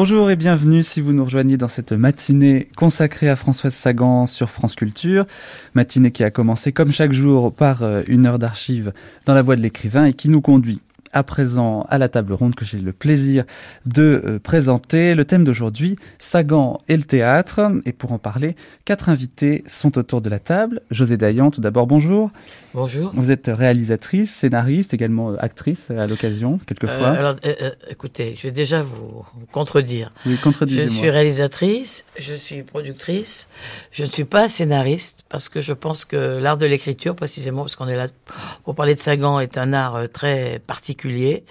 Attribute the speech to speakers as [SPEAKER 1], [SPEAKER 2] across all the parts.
[SPEAKER 1] Bonjour et bienvenue si vous nous rejoignez dans cette matinée consacrée à Françoise Sagan sur France Culture. Matinée qui a commencé comme chaque jour par euh, une heure d'archives dans la voix de l'écrivain et qui nous conduit à présent à la table ronde que j'ai le plaisir de euh, présenter. Le thème d'aujourd'hui, Sagan et le théâtre. Et pour en parler, quatre invités sont autour de la table. José Dayan, tout d'abord, bonjour.
[SPEAKER 2] Bonjour.
[SPEAKER 1] Vous êtes réalisatrice, scénariste, également actrice à l'occasion, quelquefois.
[SPEAKER 2] Euh, alors, euh, écoutez, je vais déjà vous contredire.
[SPEAKER 1] Oui,
[SPEAKER 2] Je
[SPEAKER 1] contredisez-moi.
[SPEAKER 2] suis réalisatrice, je suis productrice, je ne suis pas scénariste parce que je pense que l'art de l'écriture, précisément, parce qu'on est là pour parler de Sagan, est un art très particulier particulier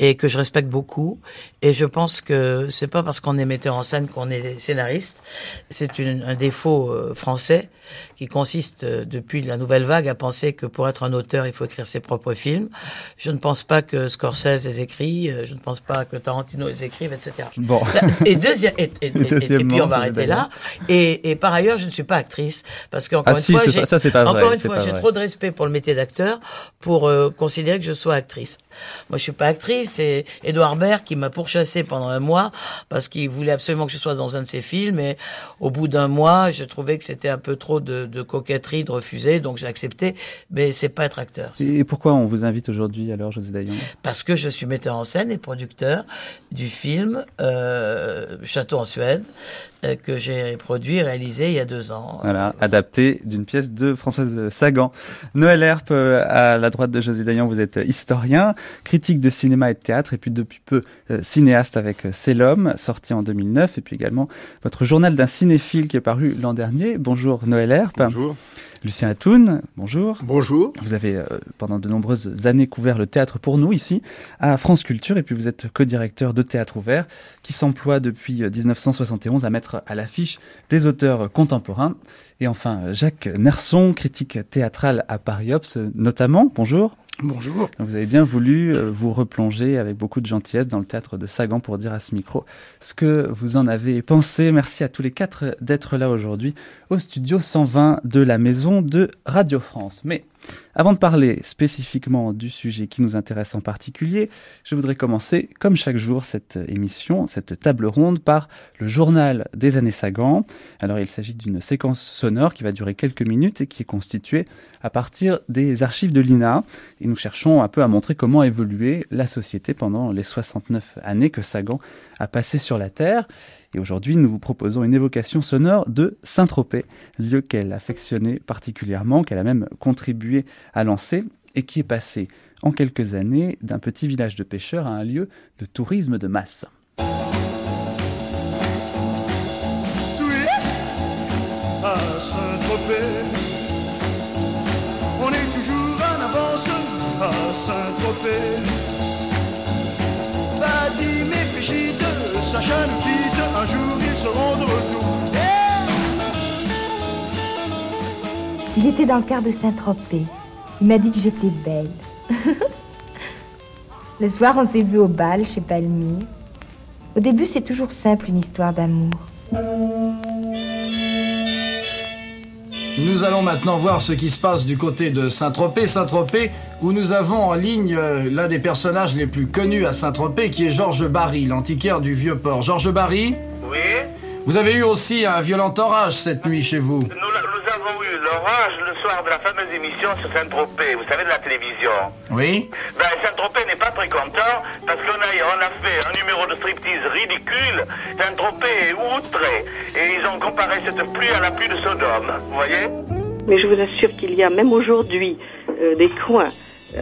[SPEAKER 2] et que je respecte beaucoup. Et je pense que c'est pas parce qu'on est metteur en scène qu'on est scénariste. C'est un défaut euh, français qui consiste euh, depuis la nouvelle vague à penser que pour être un auteur, il faut écrire ses propres films. Je ne pense pas que Scorsese les écrit, euh, je ne pense pas que Tarantino les écrive, etc.
[SPEAKER 1] Bon.
[SPEAKER 2] Ça- et, deuxième, et, et- et- puis on va arrêter là. Et, et par ailleurs, je ne suis pas actrice parce qu'encore
[SPEAKER 1] Ah
[SPEAKER 2] une
[SPEAKER 1] si,
[SPEAKER 2] fois,
[SPEAKER 1] pas- ça, vrai,
[SPEAKER 2] encore une fois, j'ai trop de respect pour le métier d'acteur pour euh, considérer que je sois actrice. Moi, je suis pas actrice. C'est Edouard Baird qui m'a pourchassé pendant un mois parce qu'il voulait absolument que je sois dans un de ses films. Et au bout d'un mois, je trouvais que c'était un peu trop de, de coquetterie de refuser, donc j'ai accepté. Mais c'est pas être acteur.
[SPEAKER 1] Et pourquoi on vous invite aujourd'hui alors, José Dayan?
[SPEAKER 2] Parce que je suis metteur en scène et producteur du film euh, Château en Suède que j'ai produit et réalisé il y a deux ans.
[SPEAKER 1] Voilà, adapté d'une pièce de Françoise Sagan. Noël Herp, euh, à la droite de José Dayan, vous êtes historien, critique de cinéma et de théâtre, et puis depuis peu euh, cinéaste avec euh, C'est l'homme, sorti en 2009, et puis également votre journal d'un cinéphile qui est paru l'an dernier. Bonjour Noël Herp.
[SPEAKER 3] Bonjour.
[SPEAKER 1] Lucien Atoun, bonjour.
[SPEAKER 3] Bonjour.
[SPEAKER 1] Vous avez euh, pendant de nombreuses années couvert le théâtre pour nous ici à France Culture et puis vous êtes co-directeur de Théâtre Ouvert qui s'emploie depuis euh, 1971 à mettre à l'affiche des auteurs contemporains. Et enfin Jacques Nerson, critique théâtral à Paris Ops notamment. Bonjour.
[SPEAKER 3] Bonjour.
[SPEAKER 1] Vous avez bien voulu euh, vous replonger avec beaucoup de gentillesse dans le théâtre de Sagan pour dire à ce micro ce que vous en avez pensé. Merci à tous les quatre d'être là aujourd'hui au studio 120 de la maison de Radio France. Mais avant de parler spécifiquement du sujet qui nous intéresse en particulier, je voudrais commencer, comme chaque jour, cette émission, cette table ronde par le journal des années Sagan. Alors il s'agit d'une séquence sonore qui va durer quelques minutes et qui est constituée à partir des archives de l'INA. Nous cherchons un peu à montrer comment a évolué la société pendant les 69 années que Sagan a passé sur la Terre. Et aujourd'hui, nous vous proposons une évocation sonore de Saint-Tropez, lieu qu'elle affectionnait particulièrement, qu'elle a même contribué à lancer et qui est passé en quelques années d'un petit village de pêcheurs à un lieu de tourisme de masse.
[SPEAKER 4] À Saint-Tropez. Vadim et Brigitte, Sacha nous quitte, un jour ils seront de retour.
[SPEAKER 5] Il était dans le quart de Saint-Tropez. Il m'a dit que j'étais belle. le soir, on s'est vu au bal chez Palmyre. Au début, c'est toujours simple une histoire d'amour.
[SPEAKER 6] Nous allons maintenant voir ce qui se passe du côté de Saint-Tropez. Saint-Tropez, où nous avons en ligne euh, l'un des personnages les plus connus à Saint-Tropez, qui est Georges Barry, l'antiquaire du Vieux-Port. Georges Barry,
[SPEAKER 7] Oui,
[SPEAKER 6] vous avez eu aussi un violent orage cette nuit chez vous.
[SPEAKER 7] nous, eu l'orage le soir de la fameuse émission sur Saint-Tropez, vous savez, de la télévision.
[SPEAKER 6] Oui
[SPEAKER 7] Ben, Saint-Tropez n'est pas très content parce qu'on a, on a fait un numéro de striptease ridicule. Saint-Tropez est outré et ils ont comparé cette pluie à la pluie de Sodome. Vous voyez?
[SPEAKER 8] Mais je vous assure qu'il y a même aujourd'hui euh, des coins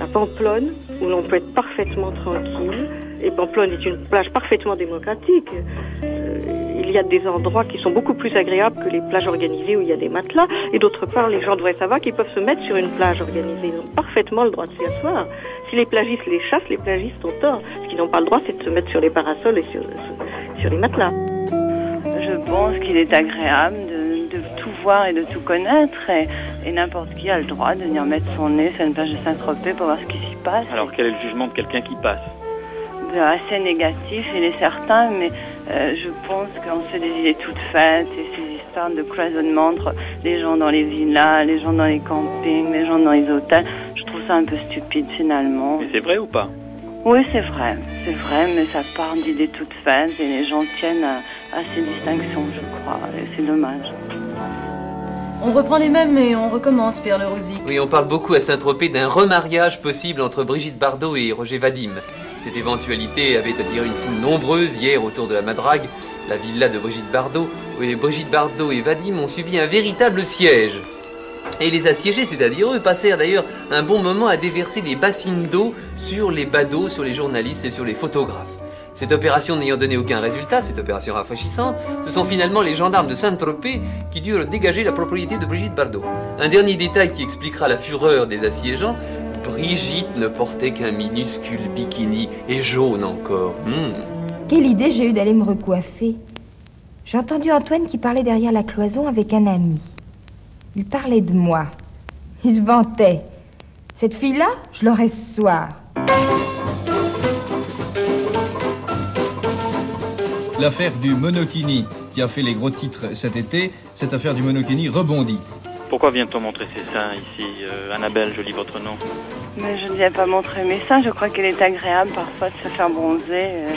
[SPEAKER 8] à Pamplonne où l'on peut être parfaitement tranquille. Et Pamplonne est une plage parfaitement démocratique. Euh, y a des endroits qui sont beaucoup plus agréables que les plages organisées où il y a des matelas. Et d'autre part, les gens devraient savoir qu'ils peuvent se mettre sur une plage organisée. Ils ont parfaitement le droit de s'y asseoir. Si les plagistes les chassent, les plagistes ont tort. Ce qu'ils n'ont pas le droit, c'est de se mettre sur les parasols et sur, sur, sur les matelas.
[SPEAKER 9] Je pense qu'il est agréable de, de tout voir et de tout connaître et, et n'importe qui a le droit de venir mettre son nez sur une plage de Saint-Tropez pour voir ce qui s'y passe.
[SPEAKER 10] Alors quel est le jugement de quelqu'un qui passe?
[SPEAKER 9] Assez négatif, il est certain, mais euh, je pense qu'on se fait des idées toutes faites et ces histoires de cloisonnement entre les gens dans les villas, les gens dans les campings, les gens dans les hôtels, je trouve ça un peu stupide finalement.
[SPEAKER 10] Mais c'est vrai ou pas?
[SPEAKER 9] Oui, c'est vrai, c'est vrai, mais ça part d'idées toutes faites et les gens tiennent à, à ces distinctions, je crois, et c'est dommage.
[SPEAKER 3] On reprend les mêmes et on recommence, Pierre Le Rosy.
[SPEAKER 11] Oui, on parle beaucoup à Saint-Tropez d'un remariage possible entre Brigitte Bardot et Roger Vadim. Cette éventualité avait attiré une foule nombreuse hier autour de la Madrague, la villa de Brigitte Bardot, où Brigitte Bardot et Vadim ont subi un véritable siège. Et les assiégés, c'est-à-dire eux, passèrent d'ailleurs un bon moment à déverser des bassines d'eau sur les badauds, sur les journalistes et sur les photographes. Cette opération n'ayant donné aucun résultat, cette opération rafraîchissante, ce sont finalement les gendarmes de Saint-Tropez qui durent dégager la propriété de Brigitte Bardot. Un dernier détail qui expliquera la fureur des assiégeants, Brigitte ne portait qu'un minuscule bikini et jaune encore. Hmm.
[SPEAKER 5] Quelle idée j'ai eue d'aller me recoiffer. J'ai entendu Antoine qui parlait derrière la cloison avec un ami. Il parlait de moi. Il se vantait. Cette fille-là, je l'aurai ce soir.
[SPEAKER 12] L'affaire du monokini qui a fait les gros titres cet été, cette affaire du monokini rebondit.
[SPEAKER 10] Pourquoi vient-on montrer ses seins ici euh, Annabelle, je lis votre nom.
[SPEAKER 9] Mais je ne viens pas montrer mes seins, je crois qu'il est agréable parfois de se faire bronzer euh,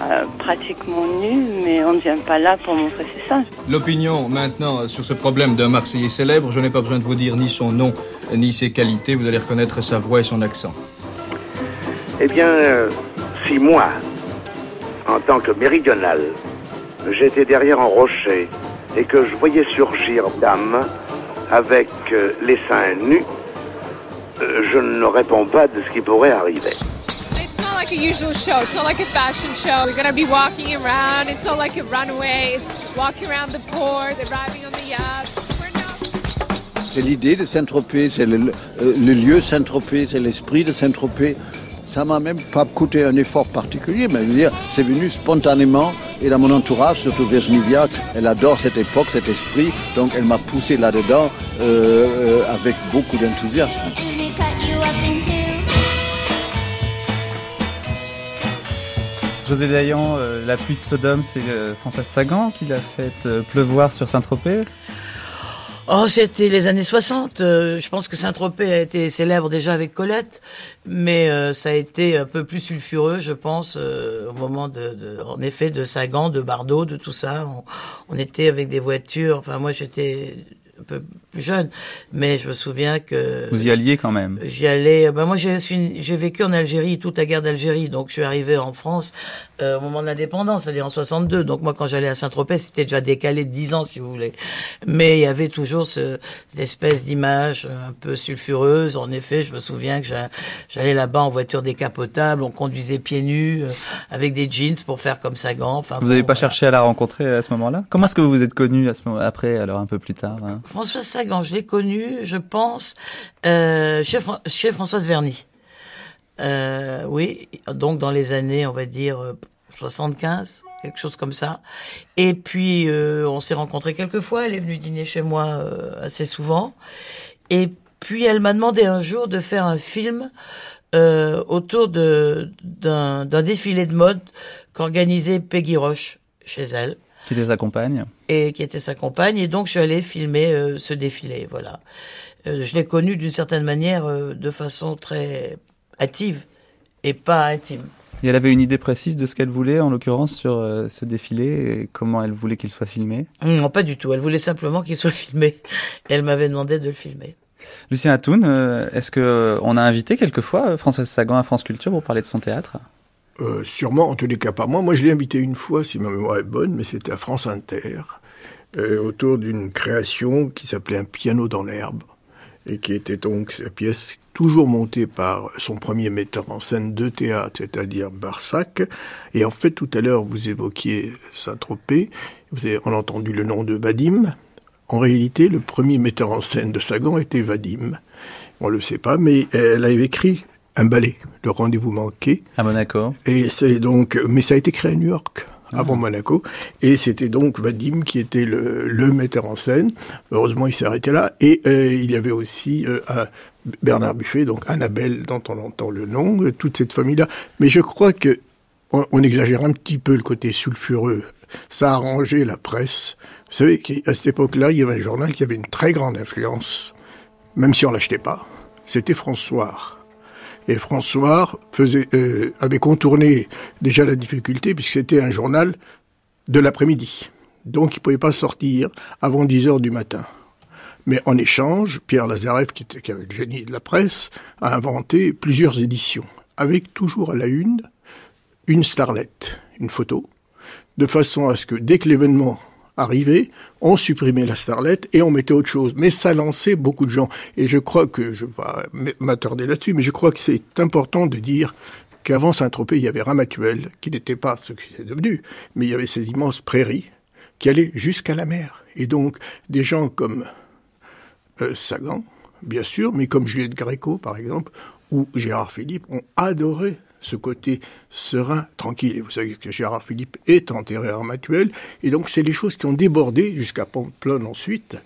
[SPEAKER 9] euh, pratiquement nu, mais on ne vient pas là pour montrer ses seins.
[SPEAKER 12] L'opinion maintenant sur ce problème d'un Marseillais célèbre, je n'ai pas besoin de vous dire ni son nom ni ses qualités, vous allez reconnaître sa voix et son accent.
[SPEAKER 13] Eh bien, euh, si moi, en tant que méridional, j'étais derrière un rocher et que je voyais surgir dame avec euh, les seins nus, euh, je ne réponds pas de ce qui pourrait arriver.
[SPEAKER 14] It's not like a usual show. It's not like a fashion show. We're gonna be walking around. It's not like a runway. It's walking around the port, arriving on the yacht.
[SPEAKER 15] C'est l'idée de Saint-Tropez, c'est le, euh, le lieu Saint-Tropez, c'est l'esprit de Saint-Tropez. Ça m'a même pas coûté un effort particulier, mais je veux dire, c'est venu spontanément. Et dans mon entourage, surtout Virginie elle adore cette époque, cet esprit, donc elle m'a poussé là-dedans euh, euh, avec beaucoup d'enthousiasme.
[SPEAKER 1] José Dayan, euh, la pluie de Sodome, c'est Françoise Sagan qui l'a fait pleuvoir sur Saint-Tropez?
[SPEAKER 2] Oh, c'était les années 60. euh, je pense que Saint-Tropez a été célèbre déjà avec Colette, mais euh, ça a été un peu plus sulfureux, je pense, euh, au moment de, en effet, de Sagan, de Bardot, de tout ça. On, on était avec des voitures. Enfin, moi, j'étais un peu plus jeune, mais je me souviens que
[SPEAKER 1] Vous y alliez quand même.
[SPEAKER 2] J'y allais. Ben moi, j'ai vécu en Algérie toute la guerre d'Algérie, donc je suis arrivé en France euh, au moment de l'indépendance, c'est-à-dire en 62. Donc moi, quand j'allais à Saint-Tropez, c'était déjà décalé de 10 ans, si vous voulez. Mais il y avait toujours ce, cette espèce d'image un peu sulfureuse. En effet, je me souviens que j'a- j'allais là-bas en voiture décapotable, on conduisait pieds nus euh, avec des jeans pour faire comme Sagan. Enfin,
[SPEAKER 1] Vous n'avez pas cherché à la rencontrer à ce moment-là? Comment est-ce que vous vous êtes connu à ce moment après, alors un peu plus tard hein?
[SPEAKER 2] Françoise Sagan, je l'ai connue, je pense, euh, chez, Fran- chez Françoise Verny. Euh, oui, donc dans les années, on va dire, euh, 75, quelque chose comme ça. Et puis, euh, on s'est rencontrés quelques fois, elle est venue dîner chez moi euh, assez souvent. Et puis, elle m'a demandé un jour de faire un film euh, autour d'un défilé de mode qu'organisait Peggy Roche chez elle
[SPEAKER 1] Qui les accompagne
[SPEAKER 2] et qui était sa compagne. Et donc, je suis allée filmer euh, ce défilé. Voilà. Euh, je l'ai connu d'une certaine manière, euh, de façon très hâtive et pas intime.
[SPEAKER 1] Et elle avait une idée précise de ce qu'elle voulait, en l'occurrence, sur ce défilé et comment elle voulait qu'il soit filmé?
[SPEAKER 2] Non, pas du tout. Elle voulait simplement qu'il soit filmé. Elle m'avait demandé de le filmer.
[SPEAKER 1] Lucien Atoun, est-ce que euh, on a invité quelquefois Françoise Sagan à France Culture pour parler de son théâtre?
[SPEAKER 16] Euh, sûrement, en tous les cas pas moi. Moi, je l'ai invité une fois, si ma mémoire est bonne, mais c'était à France Inter, euh, autour d'une création qui s'appelait Un piano dans l'herbe, et qui était donc sa pièce toujours montée par son premier metteur en scène de théâtre, c'est-à-dire Barsac. Et en fait, tout à l'heure, vous évoquiez Saint-Tropez, vous avez, entendu le nom de Vadim. En réalité, le premier metteur en scène de Sagan était Vadim. On le sait pas, mais elle avait écrit un ballet, Le rendez-vous manqué.
[SPEAKER 1] À Monaco.
[SPEAKER 16] Et c'est donc, mais ça a été créé à New York, avant Monaco. Et c'était donc Vadim qui était le, le metteur en scène. Heureusement, il s'est arrêté là. Et euh, il y avait aussi euh, un- Bernard Buffet, donc Annabelle, dont on entend le nom, euh, toute cette famille-là. Mais je crois que on, on exagère un petit peu le côté sulfureux. Ça a arrangé la presse. Vous savez qu'à cette époque-là, il y avait un journal qui avait une très grande influence, même si on l'achetait pas. C'était François. Et François euh, avait contourné déjà la difficulté puisque c'était un journal de l'après-midi. Donc il ne pouvait pas sortir avant 10 heures du matin. Mais en échange, Pierre Lazareff, qui était le génie de la presse, a inventé plusieurs éditions, avec toujours à la une une starlette, une photo, de façon à ce que dès que l'événement arrivait, on supprimait la starlette et on mettait autre chose. Mais ça lançait beaucoup de gens. Et je crois que, je vais pas m'attarder là-dessus, mais je crois que c'est important de dire qu'avant Saint-Tropez, il y avait Ramatuel, qui n'était pas ce qu'il est devenu, mais il y avait ces immenses prairies qui allaient jusqu'à la mer. Et donc, des gens comme euh, Sagan, bien sûr, mais comme Juliette Gréco, par exemple, ou Gérard Philippe, ont adoré ce côté serein, tranquille. Et vous savez que Gérard Philippe est enterré à Armatuel, et donc c'est les choses qui ont débordé jusqu'à Pamplonne ensuite.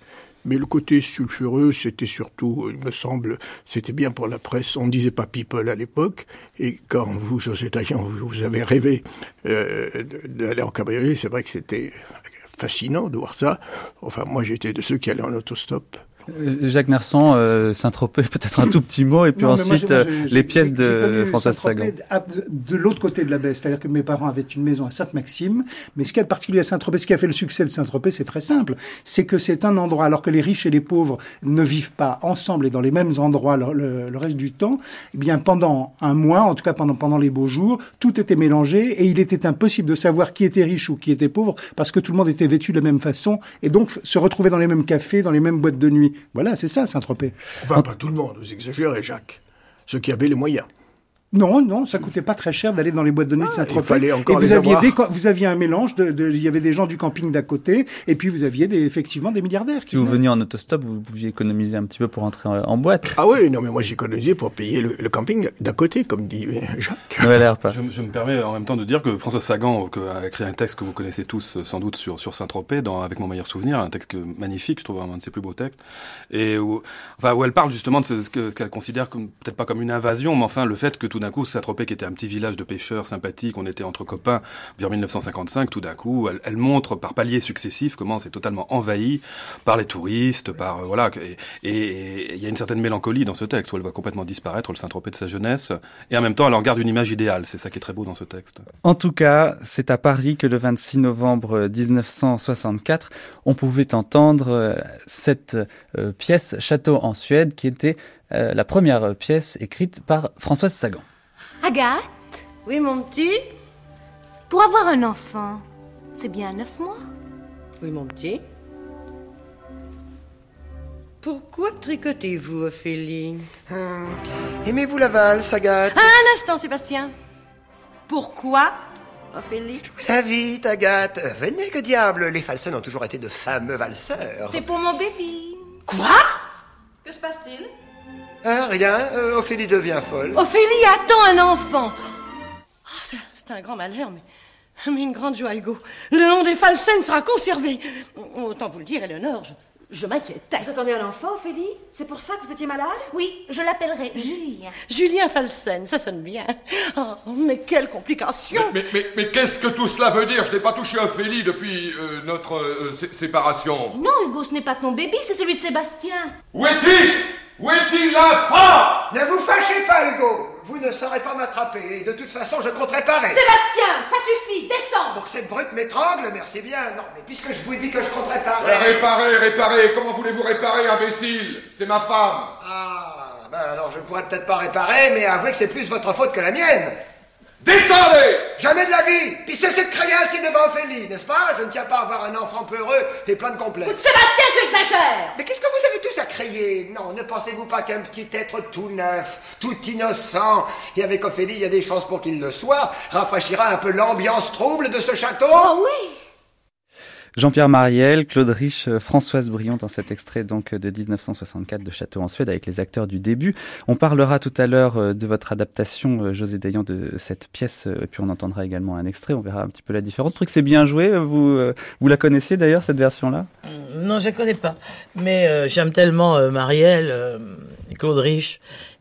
[SPEAKER 16] Mais le côté sulfureux, c'était surtout, il me semble, c'était bien pour la presse. On ne disait pas people à l'époque. Et quand vous, José Taillan, vous avez rêvé euh, d'aller en cabriolet, c'est vrai que c'était fascinant de voir ça. Enfin, moi, j'étais de ceux qui allaient en autostop.
[SPEAKER 1] Euh, Jacques Nersan, euh, Saint-Tropez, peut-être un tout petit mot, et puis
[SPEAKER 17] Non, mais moi,
[SPEAKER 1] ensuite
[SPEAKER 17] moi,
[SPEAKER 1] euh, les pièces de Françoise
[SPEAKER 17] Saint-Tropez
[SPEAKER 1] Sagan.
[SPEAKER 17] De l'autre côté de la baie, c'est-à-dire que mes parents avaient une maison à Sainte-Maxime, mais ce qui est particulier à Saint-Tropez, ce qui a fait le succès de Saint-Tropez, c'est très simple, c'est que c'est un endroit, alors que les riches et les pauvres ne vivent pas ensemble et dans les mêmes endroits le, le- le reste du temps, eh bien pendant un mois, en tout cas pendant, pendant les beaux jours, tout était mélangé et il était impossible de savoir qui était riche ou qui était pauvre parce que tout le monde était vêtu de la même façon et donc se retrouver dans les mêmes cafés, dans les mêmes boîtes de nuit. Voilà, c'est ça Saint-Tropez.
[SPEAKER 16] Enfin, pas tout le monde, vous exagérez, Jacques. Ceux qui avaient les moyens.
[SPEAKER 17] Non, non, ça coûtait pas très cher d'aller dans les boîtes de nuit de Saint-Tropez.
[SPEAKER 16] il fallait encore
[SPEAKER 17] et vous
[SPEAKER 16] les
[SPEAKER 17] aviez
[SPEAKER 16] avoir.
[SPEAKER 17] des, vous aviez un mélange de, de- il y avait des gens du camping d'à côté, et puis vous aviez des, effectivement des milliardaires.
[SPEAKER 1] Si vous
[SPEAKER 17] venaient.
[SPEAKER 1] veniez en autostop, vous pouviez économiser un petit peu pour entrer en, en boîte.
[SPEAKER 16] Ah oui, non, mais moi j'ai économisé pour payer le, le camping d'à côté, comme dit euh, Jacques.
[SPEAKER 1] Noël Herpa.
[SPEAKER 18] Je, je me permets en même temps de dire que François Sagan que- a écrit un texte que vous connaissez tous euh, sans doute sur, sur Saint-Tropez, dans Avec mon meilleur souvenir, un texte que- magnifique, je trouve un de ses plus beaux textes, et où, enfin, où elle parle justement de ce, ce que- qu'elle considère comme peut-être pas comme une invasion, mais enfin le fait que tout d'un coup Saint-Tropez, qui était un petit village de pêcheurs sympathiques, on était entre copains vers 1955, tout d'un coup, elle, montre par paliers successifs comment c'est totalement envahi par les touristes, par euh, voilà, et- il y a une certaine mélancolie dans ce texte où elle va complètement disparaître le Saint-Tropez de sa jeunesse, et en même temps elle en garde une image idéale. C'est ça qui est très beau dans ce texte.
[SPEAKER 1] En tout cas, c'est à Paris que le 26 novembre 1964, on pouvait entendre euh, cette euh, pièce Château en Suède, qui était la première pièce écrite par Françoise Sagan.
[SPEAKER 3] Agathe
[SPEAKER 19] Oui, mon petit
[SPEAKER 3] Pour avoir un enfant, c'est bien neuf mois
[SPEAKER 19] Oui, mon petit. Pourquoi tricotez-vous, Ophélie
[SPEAKER 20] Hum, Aimez-vous la valse, Agathe
[SPEAKER 19] Un instant, Sébastien. Pourquoi, Ophélie
[SPEAKER 20] Je vous invite, Agathe. Venez, que diable, les Falson ont toujours été de fameux valseurs.
[SPEAKER 3] C'est pour mon bébé.
[SPEAKER 19] Quoi?
[SPEAKER 3] Que se passe-t-il?
[SPEAKER 20] Hein, rien, euh, Ophélie devient folle.
[SPEAKER 19] Ophélie attend un enfant. Oh, c'est- un grand malheur, mais, mais une grande joie, Hugo. Le nom des Falsen sera conservé. Autant vous le dire, Eleonore, je, je m'inquiétais.
[SPEAKER 3] Vous attendez un enfant, Ophélie? C'est pour ça que vous étiez malade? Oui, je l'appellerai Julien.
[SPEAKER 19] Julien Falsen, ça sonne bien. Oh, mais quelle complication
[SPEAKER 21] Mais, mais, mais qu'est-ce que tout cela veut dire? Je n'ai pas touché Ophélie depuis euh, notre euh, sé- séparation.
[SPEAKER 3] Non, Hugo, ce n'est pas ton bébé, c'est celui de Sébastien.
[SPEAKER 21] Où est-il? Où est-il l'enfant
[SPEAKER 20] Ne vous fâchez pas, Hugo. Vous ne saurez pas m'attraper. Et de toute façon, je compte réparer.
[SPEAKER 19] Sébastien, ça suffit, descends
[SPEAKER 20] Pour que cette brute m'étrangle, merci bien. Non, mais puisque je vous dis que je compte
[SPEAKER 21] Ouais,
[SPEAKER 20] réparer.
[SPEAKER 21] Réparer, réparer. Comment voulez-vous réparer, imbécile? C'est ma femme.
[SPEAKER 20] Ah, ben alors je ne pourrais peut-être pas réparer, mais avouez que c'est plus votre faute que la mienne.
[SPEAKER 21] Descendez
[SPEAKER 20] Jamais de la vie Puis cessez de crier ainsi devant Ophélie, n'est-ce pas? Je ne tiens pas à avoir un enfant peureux et plein de complexes.
[SPEAKER 19] Sébastien, tu exagères
[SPEAKER 20] Mais qu'est-ce que vous avez Non, ne pensez-vous pas qu'un petit être tout neuf, tout innocent, et avec Ophélie, il y a des chances pour qu'il le soit, rafraîchira un peu l'ambiance trouble de ce château?
[SPEAKER 3] Oh oui
[SPEAKER 1] Jean-Pierre Mariel, Claude Rich, euh, Françoise Brion dans cet extrait donc de 1964 de Château en Suède avec les acteurs du début. On parlera tout à l'heure euh, de votre adaptation, euh, José Dayan, de cette pièce, euh, et puis on entendra également un extrait, on verra un petit peu la différence. Trouve que c'est bien joué, euh, vous, euh, vous la connaissiez d'ailleurs, cette version-là?
[SPEAKER 2] Non, je ne connais pas. Mais euh, j'aime tellement euh, Marielle, euh, Claude Rich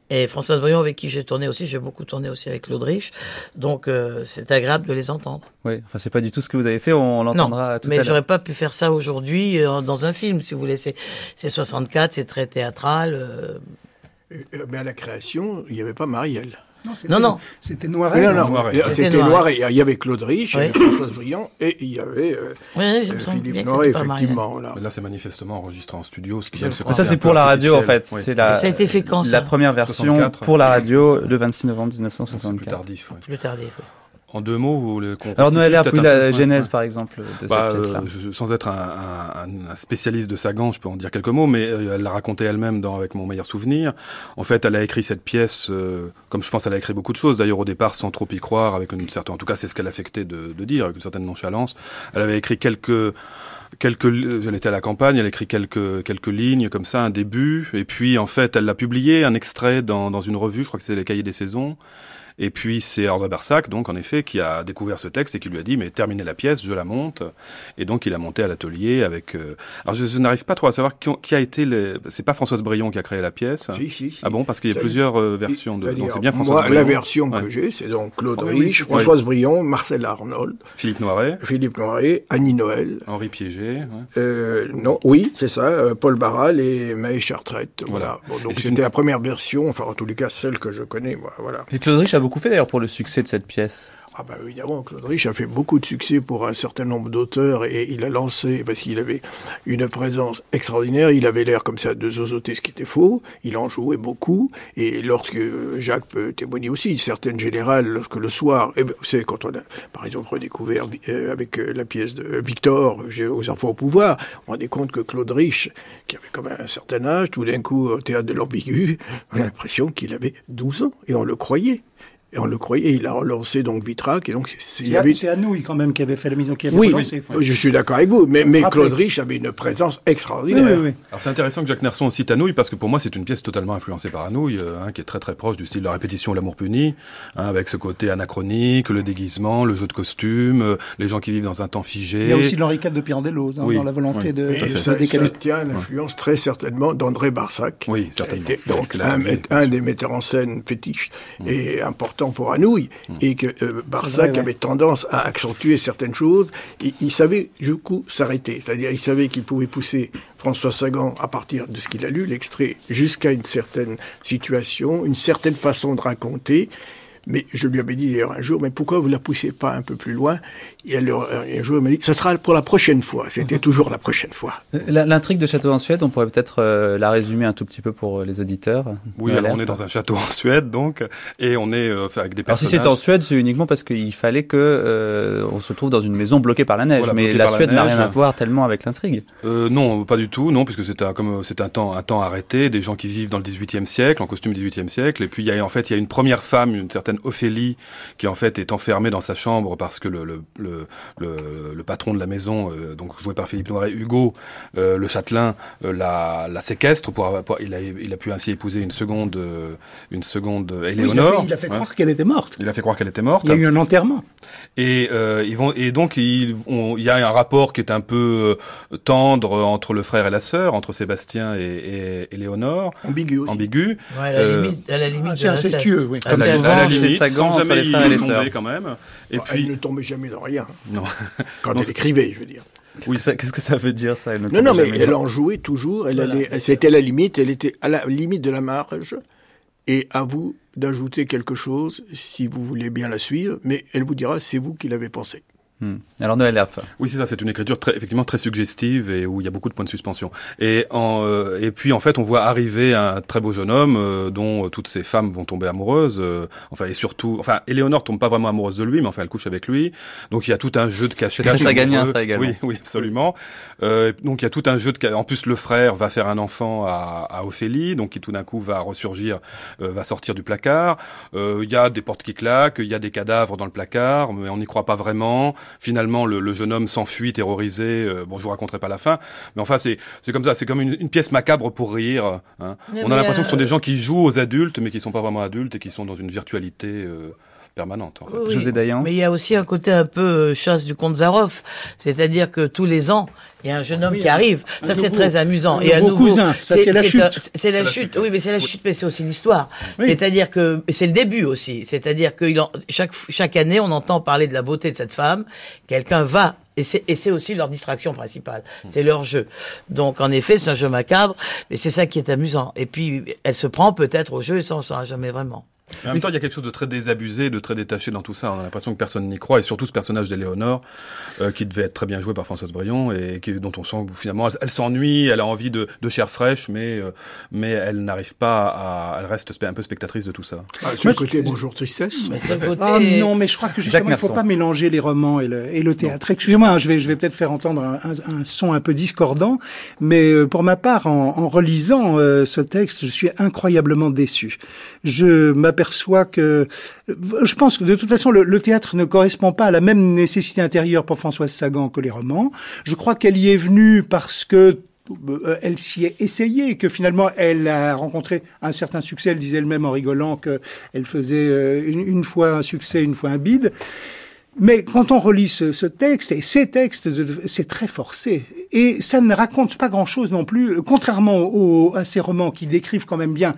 [SPEAKER 2] et Françoise Brion avec qui j'ai tourné aussi. J'ai beaucoup tourné aussi avec Claude Rich. Donc euh, c'est agréable de les entendre.
[SPEAKER 1] Oui, enfin c'est pas du tout ce que vous avez fait, on, l'entendra
[SPEAKER 2] non,
[SPEAKER 1] tout à
[SPEAKER 2] mais j'aurais pas pu faire ça aujourd'hui euh, dans un film, si vous voulez. C'est c'est 64, c'est très théâtral. Euh,
[SPEAKER 16] Mais à la création, il n'y avait pas Marielle.
[SPEAKER 17] Non,
[SPEAKER 2] non.
[SPEAKER 17] C'était Noiret.
[SPEAKER 16] Non, non,
[SPEAKER 17] Noiret.
[SPEAKER 16] c'était
[SPEAKER 17] Noiret.
[SPEAKER 16] Il y avait Claude Rich, il y avait
[SPEAKER 2] Oui.
[SPEAKER 16] Françoise Briand, et il y avait euh,
[SPEAKER 2] Oui, je me
[SPEAKER 16] euh, Philippe Noiret, effectivement. Là.
[SPEAKER 18] Mais là, c'est manifestement enregistré en studio, ce qui.
[SPEAKER 1] Ça, c'est pour la radio, en fait.
[SPEAKER 18] Oui.
[SPEAKER 1] C'est la,
[SPEAKER 2] Ça a été fait quand, ça?
[SPEAKER 1] la première version
[SPEAKER 18] 64,
[SPEAKER 1] pour la radio le 26 novembre 1964.
[SPEAKER 18] Plus tardif, ouais.
[SPEAKER 2] Plus tardif.
[SPEAKER 18] En deux mots, vous voulez qu'on
[SPEAKER 1] Alors, Noël
[SPEAKER 18] un
[SPEAKER 1] la genèse, par exemple, de
[SPEAKER 18] Bah,
[SPEAKER 1] cette pièce-là.
[SPEAKER 18] euh, sans être un, un- un- un spécialiste de Sagan, je peux en dire quelques mots, mais euh, elle l'a raconté elle-même dans avec mon meilleur souvenir. En fait, elle a écrit cette pièce, euh, comme je pense, elle a écrit beaucoup de choses. D'ailleurs, au départ, sans trop y croire, avec une certaine, en tout cas, c'est ce qu'elle affectait de, de dire, avec une certaine nonchalance. Elle avait écrit quelques quelques elle était à la campagne elle a écrit quelques quelques lignes comme ça un début et puis en fait elle l'a publié un extrait dans dans une revue je crois que c'est les cahiers des saisons et puis c'est André Barsac, donc en effet, qui a découvert ce texte et qui lui a dit mais terminez la pièce, je la monte. Et donc il a monté à l'atelier avec. euh, Alors je, je n'arrive pas trop à savoir qui, ont- qui a été. Les... C'est pas Françoise Brion qui a créé la pièce.
[SPEAKER 16] Si, si, si.
[SPEAKER 18] Ah bon, parce qu'il y a plusieurs euh, versions de. Donc c'est bien Françoise
[SPEAKER 16] Moi,
[SPEAKER 18] Brion.
[SPEAKER 16] la version
[SPEAKER 18] Ouais.
[SPEAKER 16] que j'ai, c'est donc Claude
[SPEAKER 18] Oui,
[SPEAKER 16] Rich,
[SPEAKER 18] oui.
[SPEAKER 16] Françoise Brion, Marcel Arnold,
[SPEAKER 18] Philippe Noiret,
[SPEAKER 16] Philippe Noiret, Annie Noël.
[SPEAKER 18] Henri Piégé. ouais.
[SPEAKER 16] Euh, non, oui, c'est ça, euh, Paul Barral et Maë Chartrette. Voilà.
[SPEAKER 18] Voilà.
[SPEAKER 16] Bon, donc c'était
[SPEAKER 18] une-
[SPEAKER 16] la première version, enfin en tous les cas celle que je connais, moi, voilà.
[SPEAKER 1] Et Claude Rich a beaucoup fait d'ailleurs pour le succès de cette pièce.
[SPEAKER 16] Ah bah évidemment, Claude Rich a fait beaucoup de succès pour un certain nombre d'auteurs et il a lancé, parce qu'il avait une présence extraordinaire, il avait l'air comme ça de zozoter ce qui était faux, il en jouait beaucoup, et lorsque Jacques peut témoigner aussi, certaines générales, lorsque le soir, eh ben, vous savez, quand on a par exemple redécouvert euh, avec euh, la pièce de Victor, j'ai aux enfants au pouvoir, on rendait compte que Claude Rich, qui avait même un certain âge, tout d'un coup au théâtre de l'ambigu, on a l'impression qu'il avait 12 ans, et on le croyait. Et on le croyait, et il a relancé donc Vitrac, et donc c'est- il y
[SPEAKER 17] C'est
[SPEAKER 16] avait...
[SPEAKER 17] c'est Anouilh quand même qui avait fait la mise en qui avait
[SPEAKER 16] Oui,
[SPEAKER 17] relancé.
[SPEAKER 16] oui, je suis d'accord avec vous, mais, mais. Claude Rich avait une présence extraordinaire.
[SPEAKER 17] oui, oui.
[SPEAKER 18] Alors c'est intéressant que Jacques Nerson cite Anouilh parce que pour moi c'est une pièce totalement influencée par Anouilh, hein, qui est très très proche du style de la répétition, l'amour puni, hein, avec ce côté anachronique, le déguisement, le jeu de costume, euh, les gens qui vivent dans un temps figé.
[SPEAKER 17] Il y a aussi l'Henri IV de Pirandello dans,
[SPEAKER 18] Oui,
[SPEAKER 17] dans la volonté
[SPEAKER 18] oui.
[SPEAKER 17] de,
[SPEAKER 16] Et
[SPEAKER 17] de-
[SPEAKER 16] ça,
[SPEAKER 17] décaler.
[SPEAKER 16] ça tient à l'influence très certainement d'André Barsac,
[SPEAKER 18] Oui,
[SPEAKER 16] qui a
[SPEAKER 18] certainement.
[SPEAKER 16] été donc un, un des metteurs en scène fétiches et important pour Anouilh, et que euh, Barsac
[SPEAKER 17] vrai, ouais.
[SPEAKER 16] avait tendance à accentuer certaines choses, et il savait du coup s'arrêter, c'est-à-dire il savait qu'il pouvait pousser François Sagan à partir de ce qu'il a lu, l'extrait, jusqu'à une certaine situation, une certaine façon de raconter, mais je lui avais dit d'ailleurs un jour, mais pourquoi vous la poussez pas un peu plus loin? Et alors, un jour, il m'a dit, ce sera pour la prochaine fois. C'était toujours la prochaine fois.
[SPEAKER 1] La- L'intrigue de Château en Suède, on pourrait peut-être euh, la résumer un tout petit peu pour euh, les auditeurs.
[SPEAKER 18] Oui, alors on est dans un château en Suède donc, et on est euh, avec des
[SPEAKER 1] Alors si
[SPEAKER 18] personnages.
[SPEAKER 1] c'est en Suède, c'est uniquement parce qu'il fallait que euh, on se trouve dans une maison bloquée par la neige.
[SPEAKER 18] Voilà,
[SPEAKER 1] mais la Suède n'a rien à voir tellement avec l'intrigue.
[SPEAKER 18] Euh, non, pas du tout, non, puisque c'est un, comme euh, c'est un temps, un temps arrêté, des gens qui vivent dans le 18e siècle, en costume 18e siècle, et puis il y a en fait il y a une première femme, une certaine Ophélie, qui en fait est enfermée dans sa chambre parce que le le le, le, le patron de la maison, euh, donc joué par Philippe Noiret, Hugo, euh, le châtelain, euh, la, la séquestre pour, il a il a pu ainsi épouser une seconde euh, une seconde
[SPEAKER 17] Oui, il a
[SPEAKER 18] Éléonore.
[SPEAKER 17] fait, il a fait
[SPEAKER 18] Ouais.
[SPEAKER 17] croire qu'elle était morte.
[SPEAKER 18] Il a fait croire qu'elle était morte.
[SPEAKER 17] Il y a eu un enterrement.
[SPEAKER 18] Et euh, ils vont et donc ils ont- il y a un rapport qui est un peu tendre entre le frère et la sœur, entre Sébastien et, et, et Léonore.
[SPEAKER 16] Ambigu aussi.
[SPEAKER 18] Ambigu.
[SPEAKER 2] Ouais, à la
[SPEAKER 18] Euh,
[SPEAKER 2] limite, à la limite
[SPEAKER 17] Ah,
[SPEAKER 2] de
[SPEAKER 17] oui.
[SPEAKER 18] à la,
[SPEAKER 2] Assez
[SPEAKER 18] limite, sans jamais
[SPEAKER 1] les
[SPEAKER 18] y tomber quand même. Et
[SPEAKER 16] Bon,
[SPEAKER 18] puis
[SPEAKER 16] Elle ne tombait jamais dans rien.
[SPEAKER 18] non.
[SPEAKER 16] Quand
[SPEAKER 18] Non,
[SPEAKER 16] elle écrivait, je veux dire.
[SPEAKER 1] Qu'est-ce que ça- Qu'est-ce que ça veut dire ça elle ne
[SPEAKER 16] Non, non, mais elle
[SPEAKER 1] dans-
[SPEAKER 16] en jouait toujours. Elle
[SPEAKER 2] Voilà.
[SPEAKER 16] allait, c'était la limite. Elle était à la limite de la marge. Et à vous d'ajouter quelque chose si vous voulez bien la suivre. Mais elle vous dira, c'est vous qui l'avez pensé.
[SPEAKER 1] Hmm. Alors Noël Herbe.
[SPEAKER 18] Oui, c'est ça. C'est une écriture très, effectivement très suggestive et où il y a beaucoup de points de suspension. Et en, euh, et puis en fait, on voit arriver un très beau jeune homme euh, dont euh, toutes ces femmes vont tomber amoureuses. euh, enfin et surtout, enfin, Éléonore tombe pas vraiment amoureuse de lui, mais enfin, elle couche avec lui. Donc il y a tout un jeu de.
[SPEAKER 1] C'est très saganien,
[SPEAKER 18] amoureux.
[SPEAKER 1] ça, également.
[SPEAKER 18] Oui, oui, absolument. Euh, donc il y a tout un jeu de. En plus, le frère va faire un enfant à, à Ophélie, donc qui tout d'un coup va ressurgir, euh, va sortir du placard. Euh, Il y a des portes qui claquent, il y a des cadavres dans le placard, mais on n'y croit pas vraiment. Finalement, le, le jeune homme s'enfuit terrorisé. Euh, bon, je vous raconterai pas la fin, mais enfin, c'est c'est comme ça. C'est comme une, une pièce macabre pour rire. hein. On a l'impression que ce sont
[SPEAKER 2] euh,
[SPEAKER 18] des gens qui jouent aux adultes, mais qui sont pas vraiment adultes et qui sont dans une virtualité euh, permanente. En fait.
[SPEAKER 2] Oui,
[SPEAKER 1] José Dayan.
[SPEAKER 2] Mais il y a aussi un côté un peu euh, chasse du comte Zaroff. C'est-à-dire que tous les ans, il y a un jeune homme
[SPEAKER 17] Oui,
[SPEAKER 2] qui arrive.
[SPEAKER 17] un
[SPEAKER 2] Ça, c'est très amusant.
[SPEAKER 17] un
[SPEAKER 2] Et à
[SPEAKER 17] nouveau cousin. Ça, c'est la chute.
[SPEAKER 2] C'est la chute. Oui, mais c'est la chute, mais c'est aussi l'histoire.
[SPEAKER 17] Oui.
[SPEAKER 2] C'est-à-dire que c'est le début aussi. C'est-à-dire que il en- chaque chaque année, on entend parler de la beauté de cette femme. Quelqu'un va Et c'est, et c'est aussi leur distraction principale. C'est leur jeu. Donc, en effet, c'est un jeu macabre, mais c'est ça qui est amusant. Et puis, elle se prend peut-être au jeu et ça, on ne saura jamais vraiment.
[SPEAKER 18] En même temps, il y a quelque chose de très désabusé, de très détaché dans tout ça. On a l'impression que personne n'y croit, et surtout ce personnage d'Éléonore, euh, qui devait être très bien joué par Françoise Brion, et qui, dont on sent finalement, elle, elle s'ennuie, elle a envie de, de chair fraîche, mais euh, mais elle n'arrive pas à, elle reste un peu spectatrice de tout ça.
[SPEAKER 16] Ah, sur le côté bonjour tristesse.
[SPEAKER 17] Ah non, mais je crois que justement, il ne faut pas mélanger les romans et le, et le théâtre. Excusez-moi, hein, je vais, je vais peut-être faire entendre un, un- un son un peu discordant, mais euh, pour ma part, en, en relisant euh, ce texte, je suis incroyablement déçu. Je m'aperçois que, je pense que de toute façon, le, théâtre ne correspond pas à la même nécessité intérieure pour Françoise Sagan que les romans. Je crois qu'elle y est venue parce que euh, elle s'y est essayée, que finalement elle a rencontré un certain succès. Elle disait elle-même en rigolant qu'elle faisait euh, une, fois un succès, une fois un bide. Mais quand on relit ce, texte, et ces textes, c'est très forcé. Et ça ne raconte pas grand-chose non plus, contrairement à ces romans qui décrivent quand même bien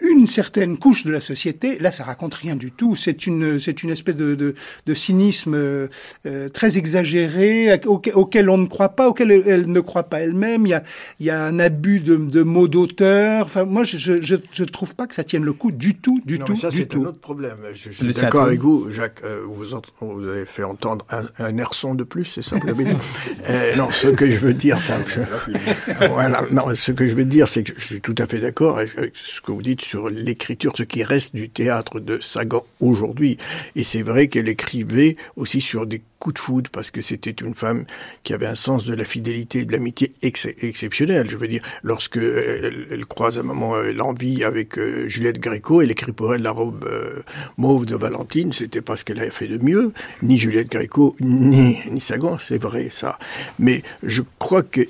[SPEAKER 17] une certaine couche de la société, là, ça raconte rien du tout. C'est une, c'est une espèce de, de, de cynisme euh, euh, très exagéré auquel, auquel on ne croit pas, auquel elle, ne croit pas elle-même. Il y a, il y a un abus de, de mots d'auteur. Enfin, moi, je, je, je, je trouve pas que ça tienne le coup du tout, du
[SPEAKER 16] non,
[SPEAKER 17] tout,
[SPEAKER 16] mais ça, c'est un autre problème. Je, je suis d'accord avec vous, Jacques. euh, vous, ent- vous avez fait entendre un, un air son de plus, c'est ça vous l'avez dit Euh, Non, ce que je veux dire, ça. voilà. Non, ce que je veux dire, c'est que je suis tout à fait d'accord avec ce que vous dites sur l'écriture, ce qui reste du théâtre de Sagan aujourd'hui. Et c'est vrai qu'elle écrivait aussi sur des coups de foudre parce que c'était une femme qui avait un sens de la fidélité et de l'amitié ex- exceptionnel. Je veux dire, lorsque euh, elle, croise à un moment euh, l'envie avec euh, Juliette Gréco, elle écrit pour elle la robe mauve de Valentine. C'était pas ce qu'elle avait fait de mieux, ni Juliette Gréco, ni, ni Sagan, c'est vrai ça. Mais je crois que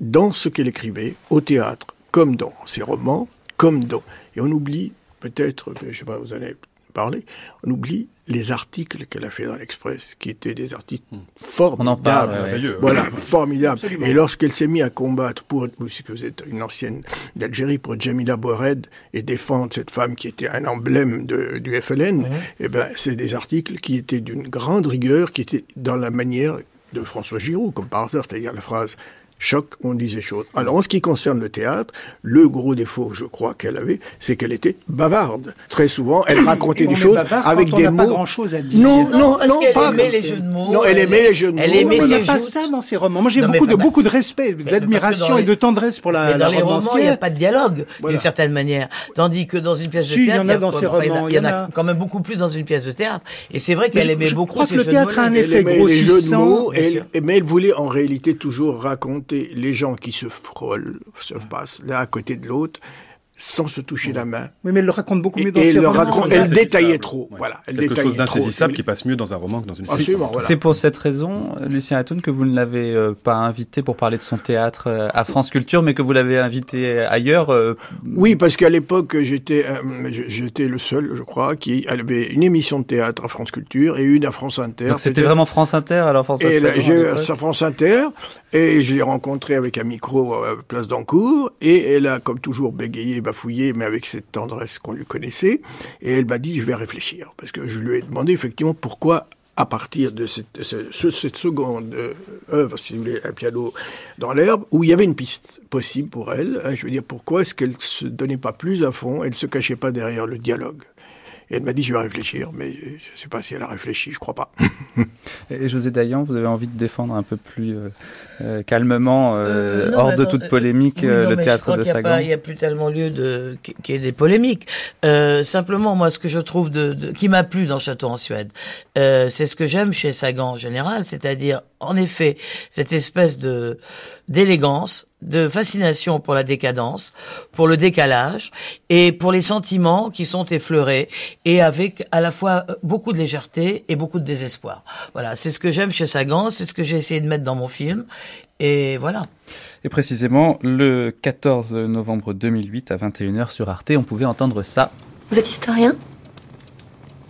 [SPEAKER 16] dans ce qu'elle écrivait, au théâtre, comme dans ses romans, comme dans... Et on oublie, peut-être, je sais pas, vous en avez parlé, on oublie les articles qu'elle a fait dans l'Express, qui étaient des articles formidables.
[SPEAKER 1] parle, ouais, ouais.
[SPEAKER 16] Voilà, formidables. Et lorsqu'elle s'est mise à combattre pour, puisque vous êtes une ancienne d'Algérie, pour Jamila Bored et défendre cette femme qui était un emblème de, du FLN, eh ben, c'est des articles qui étaient d'une grande rigueur, qui étaient dans la manière de François Giroud, comme par hasard, c'est-à-dire la phrase choc, on disait chose. Alors, en ce qui concerne le théâtre, le gros défaut, je crois, qu'elle avait, c'est qu'elle était bavarde. Très souvent, elle racontait
[SPEAKER 17] Et on
[SPEAKER 16] des
[SPEAKER 17] est
[SPEAKER 16] choses
[SPEAKER 17] bavard
[SPEAKER 16] avec
[SPEAKER 17] quand on
[SPEAKER 16] des
[SPEAKER 17] n'a pas
[SPEAKER 16] mots.
[SPEAKER 17] grand-chose à dire.
[SPEAKER 16] Non,
[SPEAKER 17] Non,
[SPEAKER 16] non,
[SPEAKER 2] parce
[SPEAKER 16] non, pas.
[SPEAKER 2] aimait les jeux de mots,
[SPEAKER 16] Non, elle
[SPEAKER 2] elle
[SPEAKER 16] aimait les jeux de
[SPEAKER 2] elle
[SPEAKER 16] mots.
[SPEAKER 2] aimait
[SPEAKER 17] il n'y a
[SPEAKER 2] ses
[SPEAKER 17] pas ça dans ces romans. Moi, j'ai beaucoup de beaucoup de respect, d'admiration et de tendresse pour la,
[SPEAKER 2] Mais dans
[SPEAKER 17] la
[SPEAKER 2] les romans, il n'y a pas de dialogue,
[SPEAKER 17] Voilà.
[SPEAKER 2] d'une certaine manière. Tandis que dans une pièce
[SPEAKER 17] Si,
[SPEAKER 2] de
[SPEAKER 17] il y
[SPEAKER 2] théâtre,
[SPEAKER 17] en a dans
[SPEAKER 2] quoi,
[SPEAKER 17] ces
[SPEAKER 2] enfin, il y en a-
[SPEAKER 17] romans,
[SPEAKER 2] il y en a quand même beaucoup plus dans une pièce de théâtre. Et c'est vrai qu'elle
[SPEAKER 17] je-
[SPEAKER 2] aimait
[SPEAKER 17] je
[SPEAKER 2] beaucoup
[SPEAKER 17] crois
[SPEAKER 2] ces
[SPEAKER 17] que le
[SPEAKER 2] jeux de
[SPEAKER 17] théâtre a un
[SPEAKER 16] Elle
[SPEAKER 17] effet
[SPEAKER 16] aimait
[SPEAKER 17] grossissant,
[SPEAKER 16] mots, elle- mais elle voulait en réalité toujours raconter les gens qui se frôlent, se passent l'un à côté de l'autre, sans se toucher la main.
[SPEAKER 17] Oui, mais elle le raconte beaucoup mieux
[SPEAKER 16] Et,
[SPEAKER 17] dans
[SPEAKER 16] et
[SPEAKER 17] ses
[SPEAKER 16] elle, le
[SPEAKER 17] romans.
[SPEAKER 16] raconte,
[SPEAKER 17] Voilà.
[SPEAKER 16] elle détaillait trop. Voilà, elle
[SPEAKER 18] Quelque chose d'insaisissable qui passe mieux dans un roman que dans une
[SPEAKER 16] voilà.
[SPEAKER 1] C'est pour cette raison, Lucien Atoun, que vous ne l'avez euh, pas invité pour parler de son théâtre euh, à France Culture, mais que vous l'avez invité ailleurs. euh,
[SPEAKER 16] Oui, parce qu'à l'époque, j'étais euh, j'étais le seul, je crois, qui avait une émission de théâtre à France Culture et une à France Inter.
[SPEAKER 1] Donc c'était vraiment France Inter, alors François
[SPEAKER 16] Et là, sa France Inter, et je l'ai rencontré avec un micro à Place d'Ancourt, et elle a, comme toujours, bégayé, bafouillé, mais avec cette tendresse qu'on lui connaissait, et elle m'a dit, je vais réfléchir, parce que je lui ai demandé effectivement pourquoi, à partir de cette, ce- ce- cette seconde euh, œuvre, si vous voulez, un piano dans l'herbe, où il y avait une piste possible pour elle, hein, je veux dire, pourquoi est-ce qu'elle se donnait pas plus à fond, elle se cachait pas derrière le dialogue. Et elle m'a dit, je vais réfléchir, mais je ne sais pas si elle a réfléchi, je crois pas.
[SPEAKER 1] Et José Dayan, vous avez envie de défendre un peu plus euh, euh, calmement, euh,
[SPEAKER 2] Euh, non,
[SPEAKER 1] hors de toute
[SPEAKER 2] euh,
[SPEAKER 1] polémique,
[SPEAKER 2] oui, non,
[SPEAKER 1] le théâtre de Sagan
[SPEAKER 2] Il n'y a plus tellement lieu de qu'il y ait des polémiques. Euh, simplement, moi, ce que je trouve de, de- qui m'a plu dans Château en Suède, euh, c'est ce que j'aime chez Sagan en général, c'est-à-dire, en effet, cette espèce de d'élégance, de fascination pour la décadence, pour le décalage et pour les sentiments qui sont effleurés et avec à la fois euh, beaucoup de légèreté et beaucoup de désespoir. Voilà, c'est ce que j'aime chez Sagan, c'est ce que j'ai essayé de mettre dans mon film et voilà.
[SPEAKER 1] Et précisément, le 14 novembre 2008 à 21h sur Arte, on pouvait entendre ça.
[SPEAKER 22] Vous êtes historien?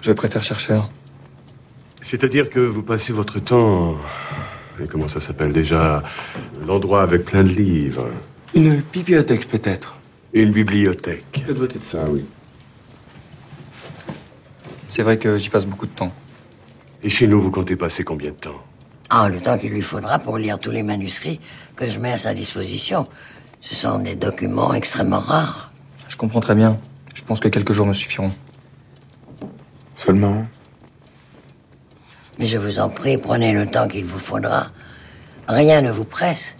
[SPEAKER 23] Je préfère chercheur.
[SPEAKER 24] C'est-à-dire que vous passez votre temps. Et comment ça s'appelle déjà L'endroit avec plein de livres.
[SPEAKER 23] Une bibliothèque peut-être.
[SPEAKER 24] Une bibliothèque.
[SPEAKER 23] Ça doit être ça, oui. C'est vrai que j'y passe beaucoup de temps.
[SPEAKER 24] Et chez nous, vous comptez passer combien de temps
[SPEAKER 22] Ah, le temps qu'il lui faudra pour lire tous les manuscrits que je mets à sa disposition. Ce sont des documents extrêmement rares.
[SPEAKER 23] Je comprends très bien. Je pense que quelques jours me suffiront.
[SPEAKER 24] Seulement
[SPEAKER 22] Mais je vous en prie, prenez le temps qu'il vous faudra. Rien ne vous presse.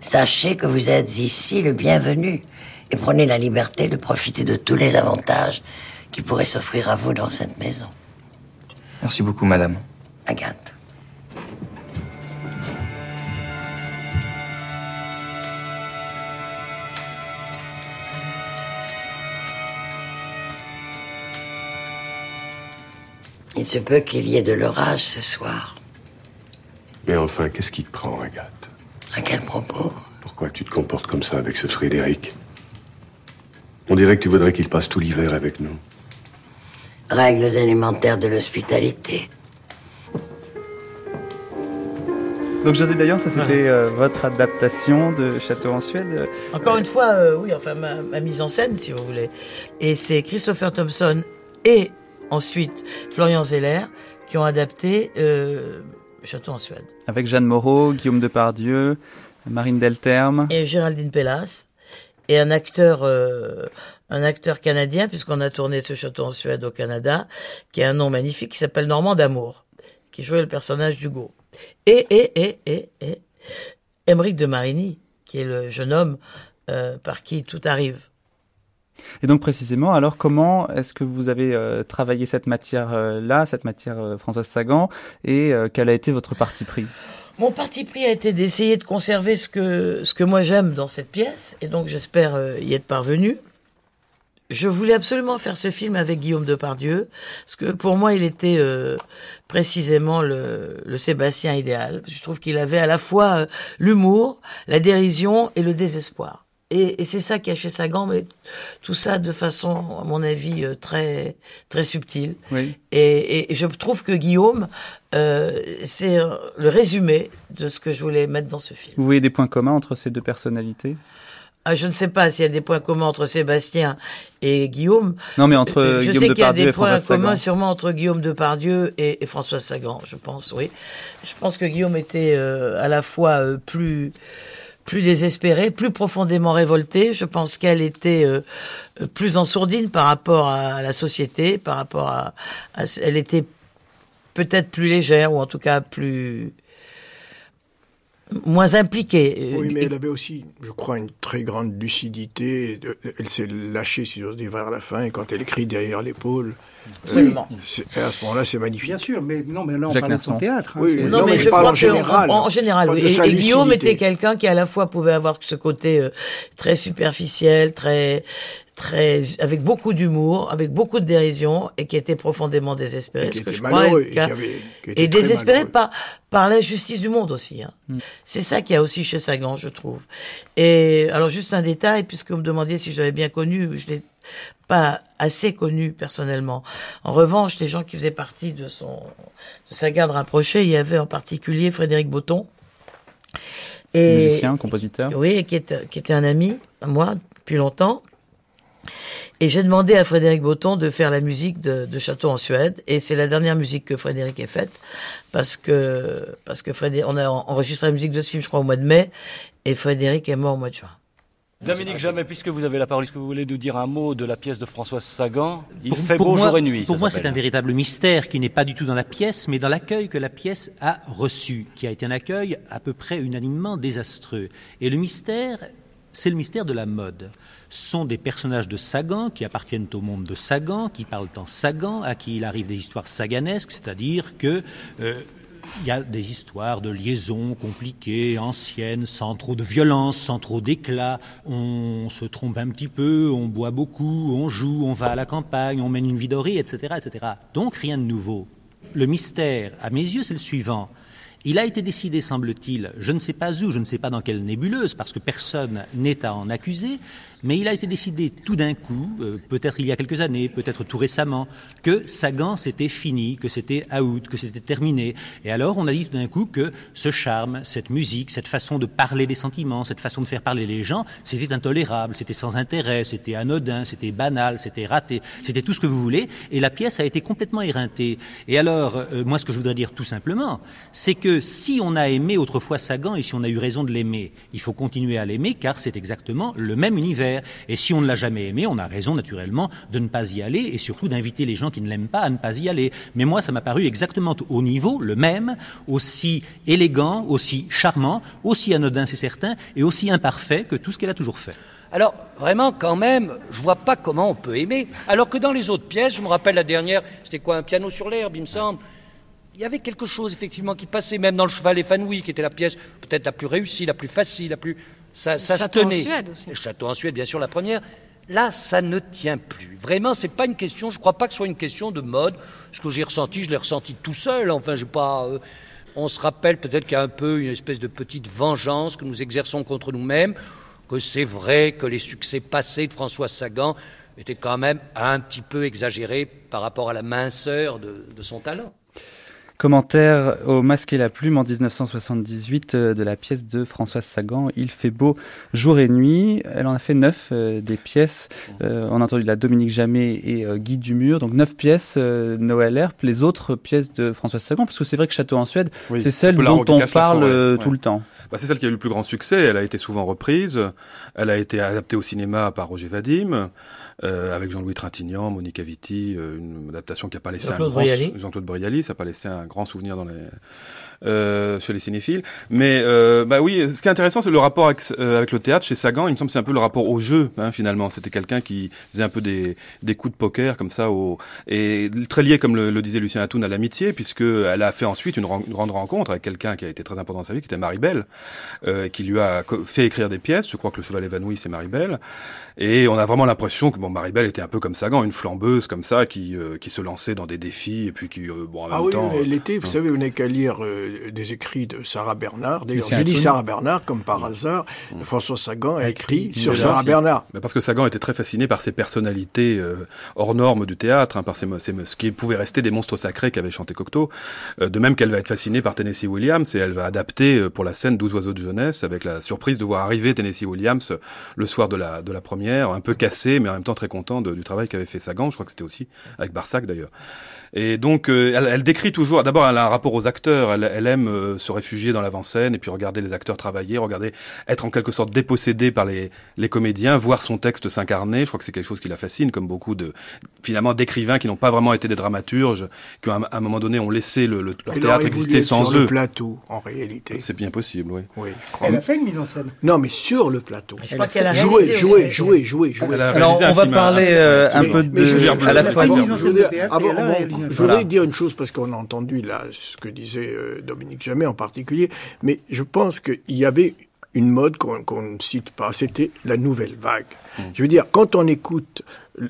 [SPEAKER 22] Sachez que vous êtes ici le bienvenu et prenez la liberté de profiter de tous les avantages qui pourraient s'offrir à vous dans cette maison.
[SPEAKER 23] Merci beaucoup, madame.
[SPEAKER 22] Agathe. Il se peut qu'il y ait de l'orage ce soir.
[SPEAKER 24] Mais enfin, qu'est-ce qui te prend, Agathe
[SPEAKER 22] À quel propos
[SPEAKER 24] Pourquoi tu te comportes comme ça avec ce Frédéric On dirait que tu voudrais qu'il passe tout l'hiver avec nous.
[SPEAKER 22] Règles élémentaires de l'hospitalité.
[SPEAKER 1] Donc José Dayan, ça c'était euh, votre adaptation de Château en Suède.
[SPEAKER 2] Encore une fois, euh, oui, enfin ma, ma mise en scène, si vous voulez. Et c'est Christopher Thompson et ensuite Florian Zeller qui ont adapté euh, Château en Suède.
[SPEAKER 1] Avec Jeanne Moreau, Guillaume Depardieu, Marine Delterme.
[SPEAKER 2] Et Géraldine Pellas. Et un acteur, euh, un acteur canadien, puisqu'on a tourné ce château en Suède au Canada, qui a un nom magnifique, qui s'appelle Normand d'Amour, qui jouait le personnage d'Hugo. Et, et, et, et, et, Émeric de Marigny, qui est le jeune homme euh, par qui tout arrive.
[SPEAKER 1] Et donc précisément, alors comment est-ce que vous avez euh, travaillé cette matière-là, cette matière euh, Françoise Sagan, et euh, quel a été votre parti pris?
[SPEAKER 2] Mon parti pris a été d'essayer de conserver ce que, ce que moi j'aime dans cette pièce, et donc j'espère euh, y être parvenu. Je voulais absolument faire ce film avec Guillaume Depardieu, parce que pour moi il était euh, précisément le, le Sébastien idéal. Je trouve qu'il avait à la fois euh, l'humour, la dérision et le désespoir. Et, et c'est ça qui a fait Sagan, mais tout ça de façon, à mon avis, euh, très très subtile.
[SPEAKER 1] Oui.
[SPEAKER 2] Et, et je trouve que Guillaume, euh, c'est euh, le résumé de ce que je voulais mettre dans ce film.
[SPEAKER 1] Vous voyez des points communs entre ces deux personnalités?
[SPEAKER 2] Ah, je ne sais pas s'il y a des points communs entre Sébastien et Guillaume.
[SPEAKER 1] Non, mais entre
[SPEAKER 2] je
[SPEAKER 1] Guillaume
[SPEAKER 2] sais qu'il y a
[SPEAKER 1] Depardieu
[SPEAKER 2] des points communs sûrement entre Guillaume Depardieu et, et François Sagan, je pense, oui. Je pense que Guillaume était euh, à la fois euh, plus plus désespéré, plus profondément révolté. Je pense qu'elle était euh, euh, plus en sourdine par rapport à la société, par rapport à- elle était peut-être plus légère ou en tout cas plus moins impliquée.
[SPEAKER 16] Oui, mais elle avait aussi, je crois, une très grande lucidité. Elle s'est lâchée, si j'ose dire, vers la fin, et quand elle écrit derrière l'épaule.
[SPEAKER 2] Absolument.
[SPEAKER 16] euh, à ce moment-là, c'est magnifique.
[SPEAKER 17] Bien sûr, mais non, mais là on
[SPEAKER 16] Jacques
[SPEAKER 17] parlait de son théâtre. hein,
[SPEAKER 16] Oui, non, mais je parle
[SPEAKER 2] crois
[SPEAKER 16] en
[SPEAKER 2] que
[SPEAKER 16] général.
[SPEAKER 2] En, en général, oui.
[SPEAKER 16] parle
[SPEAKER 2] Et, Guillaume était quelqu'un qui à la fois pouvait avoir ce côté euh, très superficiel, très très avec beaucoup d'humour, avec beaucoup de dérision et qui était profondément désespéré.
[SPEAKER 16] Et qui
[SPEAKER 2] ce que
[SPEAKER 16] était
[SPEAKER 2] je crois
[SPEAKER 16] malheureux, et
[SPEAKER 2] cas.
[SPEAKER 16] qui avait- qui était
[SPEAKER 2] et
[SPEAKER 16] très
[SPEAKER 2] désespéré par par la justice du monde aussi. hein.
[SPEAKER 1] Mm.
[SPEAKER 2] C'est ça qu'il y a aussi chez Sagan, je trouve. Et alors juste un détail, puisque vous me demandiez si je l'avais bien connu, je l'ai pas assez connu personnellement. En revanche, les gens qui faisaient partie de son de sa garde rapprochée, il y avait en particulier Frédéric Botton.
[SPEAKER 1] Musicien, compositeur.
[SPEAKER 2] Oui, et qui était, qui était un ami à moi depuis longtemps. Et j'ai demandé à Frédéric Botton de faire la musique de, de Château en Suède. Et c'est la dernière musique que Frédéric ait faite. Parce que, parce que Frédéric, on a enregistré la musique de ce film, je crois, au mois de mai. Et Frédéric est mort au mois de juin.
[SPEAKER 25] Dominique Jamais, puisque vous avez la parole, est-ce que vous voulez nous dire un mot de la pièce de Françoise Sagan? Il
[SPEAKER 26] Pour-
[SPEAKER 25] fait
[SPEAKER 26] pour
[SPEAKER 25] beau
[SPEAKER 26] moi-
[SPEAKER 25] jour et nuit.
[SPEAKER 26] Pour moi, c'est un véritable mystère qui n'est pas du tout dans la pièce, mais dans l'accueil que la pièce a reçu, qui a été un accueil à peu près unanimement désastreux. Et le mystère, c'est le mystère de la mode. Sont des personnages de Sagan qui appartiennent au monde de Sagan, qui parlent en Sagan, à qui il arrive des histoires saganesques, c'est-à-dire que euh, il y a des histoires de liaisons compliquées, anciennes, sans trop de violence, sans trop d'éclat. On se trompe un petit peu, on boit beaucoup, on joue, on va à la campagne, on mène une vie dorée, etc., etc. Donc rien de nouveau. Le mystère, à mes yeux, c'est le suivant. Il a été décidé, semble-t-il, je ne sais pas où, je ne sais pas dans quelle nébuleuse, parce que personne n'est à en accuser, mais il a été décidé tout d'un coup, euh, peut-être il y a quelques années, peut-être tout récemment, que Sagan c'était fini, que c'était out, que c'était terminé. Et alors on a dit tout d'un coup que ce charme, cette musique, cette façon de parler des sentiments, cette façon de faire parler les gens, c'était intolérable, c'était sans intérêt, c'était anodin, c'était banal, c'était raté, c'était tout ce que vous voulez. Et la pièce a été complètement éreintée. Et alors, euh, moi ce que je voudrais dire tout simplement, c'est que si on a aimé autrefois Sagan et si on a eu raison de l'aimer, il faut continuer à l'aimer car c'est exactement le même univers. Et si on ne l'a jamais aimé, on a raison naturellement de ne pas y aller et surtout d'inviter les gens qui ne l'aiment pas à ne pas y aller. Mais moi, ça m'a paru exactement au niveau, le même, aussi élégant, aussi charmant, aussi anodin, c'est certain, et aussi imparfait que tout ce qu'elle a toujours fait.
[SPEAKER 27] Alors, vraiment, quand même, je vois pas comment on peut aimer. Alors que dans les autres pièces, je me rappelle la dernière, c'était quoi, un piano sur l'herbe, il me semble. Il y avait quelque chose, effectivement, qui passait même dans le cheval épanoui, qui était la pièce peut-être la plus réussie, la plus facile, la plus. Ça, ça se
[SPEAKER 14] Château en
[SPEAKER 27] tenait.
[SPEAKER 14] Suède aussi.
[SPEAKER 27] Le château en Suède, bien sûr, la première. Là, ça ne tient plus. Vraiment, c'est pas une question. Je crois pas que ce soit une question de mode. Ce que j'ai ressenti, je l'ai ressenti tout seul. Enfin, j'ai pas. euh, on se rappelle peut-être qu'il y a un peu une espèce de petite vengeance que nous exerçons contre nous-mêmes. Que c'est vrai que les succès passés de François Sagan étaient quand même un petit peu exagérés par rapport à la minceur de, de son talent.
[SPEAKER 1] Commentaire au Masque et la Plume en 1978 euh, de la pièce de Françoise Sagan, Il fait beau jour et nuit. Elle en a fait neuf euh, des pièces. Euh, on a entendu la Dominique Jamais et euh, Guy Dumur. Donc neuf pièces, euh, Noël Herp. Les autres pièces de Françoise Sagan, parce que c'est vrai que Château en Suède,
[SPEAKER 18] Oui,
[SPEAKER 1] c'est celle dont on parle
[SPEAKER 18] forêt, ouais.
[SPEAKER 1] tout le temps.
[SPEAKER 18] Bah, c'est celle qui a eu le plus grand succès. Elle a été souvent reprise. Elle a été adaptée au cinéma par Roger Vadim, euh, avec Jean-Louis Trintignant, Monica Vitti, euh, une adaptation qui n'a pas laissé un
[SPEAKER 27] Jean-Claude
[SPEAKER 18] grand
[SPEAKER 27] Brialy.
[SPEAKER 18] Jean-Claude Brialy, ça n'a pas laissé un grand souvenir dans les euh, chez les cinéphiles. Mais euh, bah oui, ce qui est intéressant, c'est le rapport avec, euh, avec le théâtre chez Sagan. Il me semble que c'est un peu le rapport au jeu, hein, finalement. C'était quelqu'un qui faisait un peu des, des coups de poker comme ça, au, et très lié, comme le, le disait Lucien Atoun, à l'amitié, puisque elle a fait ensuite une, ren- une grande rencontre avec quelqu'un qui a été très important dans sa vie, qui était Marie-Belle, euh, qui lui a fait écrire des pièces. Je crois que le cheval évanoui, c'est Marie-Belle. Et on a vraiment l'impression que bon, Marie-Belle était un peu comme Sagan, une flambeuse comme ça, qui, euh, qui se lançait dans des défis et puis qui, bon, en
[SPEAKER 16] Ah
[SPEAKER 18] même
[SPEAKER 16] oui,
[SPEAKER 18] temps.
[SPEAKER 16] était, vous
[SPEAKER 18] euh,
[SPEAKER 16] savez, vous n'avez qu'à lire euh, des écrits de Sarah Bernard. D'ailleurs, je dis. Sarah Bernard comme par hasard. François Sagan a écrit
[SPEAKER 18] Une
[SPEAKER 16] sur. Sarah Bernard.
[SPEAKER 18] Mais parce que Sagan était très fasciné par ses personnalités euh, hors normes du théâtre, hein, par ses, ces- ce qui pouvait rester des monstres sacrés qu'avait chanté Cocteau. Euh, de même qu'elle va être fascinée par Tennessee Williams et elle va adapter euh, pour la scène 12 oiseaux de jeunesse avec la surprise de voir arriver Tennessee Williams euh, le soir de la, de la première, un peu cassé mais en même temps très content de- du travail qu'avait fait Sagan. Je crois que c'était aussi avec Barsac d'ailleurs. Et donc, euh, elle, elle décrit toujours. D'abord, elle a un rapport aux acteurs. Elle, elle aime euh, se réfugier dans l'avant-scène et puis regarder les acteurs travailler, regarder être en quelque sorte dépossédé par les, les comédiens, voir son texte s'incarner. Je crois que c'est quelque chose qui la fascine, comme beaucoup de finalement d'écrivains qui n'ont pas vraiment été des dramaturges, qui à un, à un moment donné ont laissé le, le- leur
[SPEAKER 16] Elle
[SPEAKER 18] théâtre exister sans
[SPEAKER 16] sur
[SPEAKER 18] eux.
[SPEAKER 16] le plateau, en réalité.
[SPEAKER 18] C'est bien possible, oui.
[SPEAKER 16] Oui.
[SPEAKER 17] Elle a fait une mise en scène.
[SPEAKER 16] Non, mais sur le plateau.
[SPEAKER 17] Je crois qu'elle a
[SPEAKER 16] jouer, jouer, jouer.
[SPEAKER 18] Elle a
[SPEAKER 1] Alors, on va parler, euh, un peu de-
[SPEAKER 18] je-
[SPEAKER 1] à la
[SPEAKER 18] je-
[SPEAKER 1] fois
[SPEAKER 18] je- Je
[SPEAKER 16] voudrais,
[SPEAKER 1] Voilà.
[SPEAKER 16] dire une chose parce qu'on a entendu là ce que disait euh, Dominique Jamais en particulier, mais je pense qu'il y avait une mode qu'on qu'on ne cite pas, c'était la nouvelle vague. Je veux dire, quand on écoute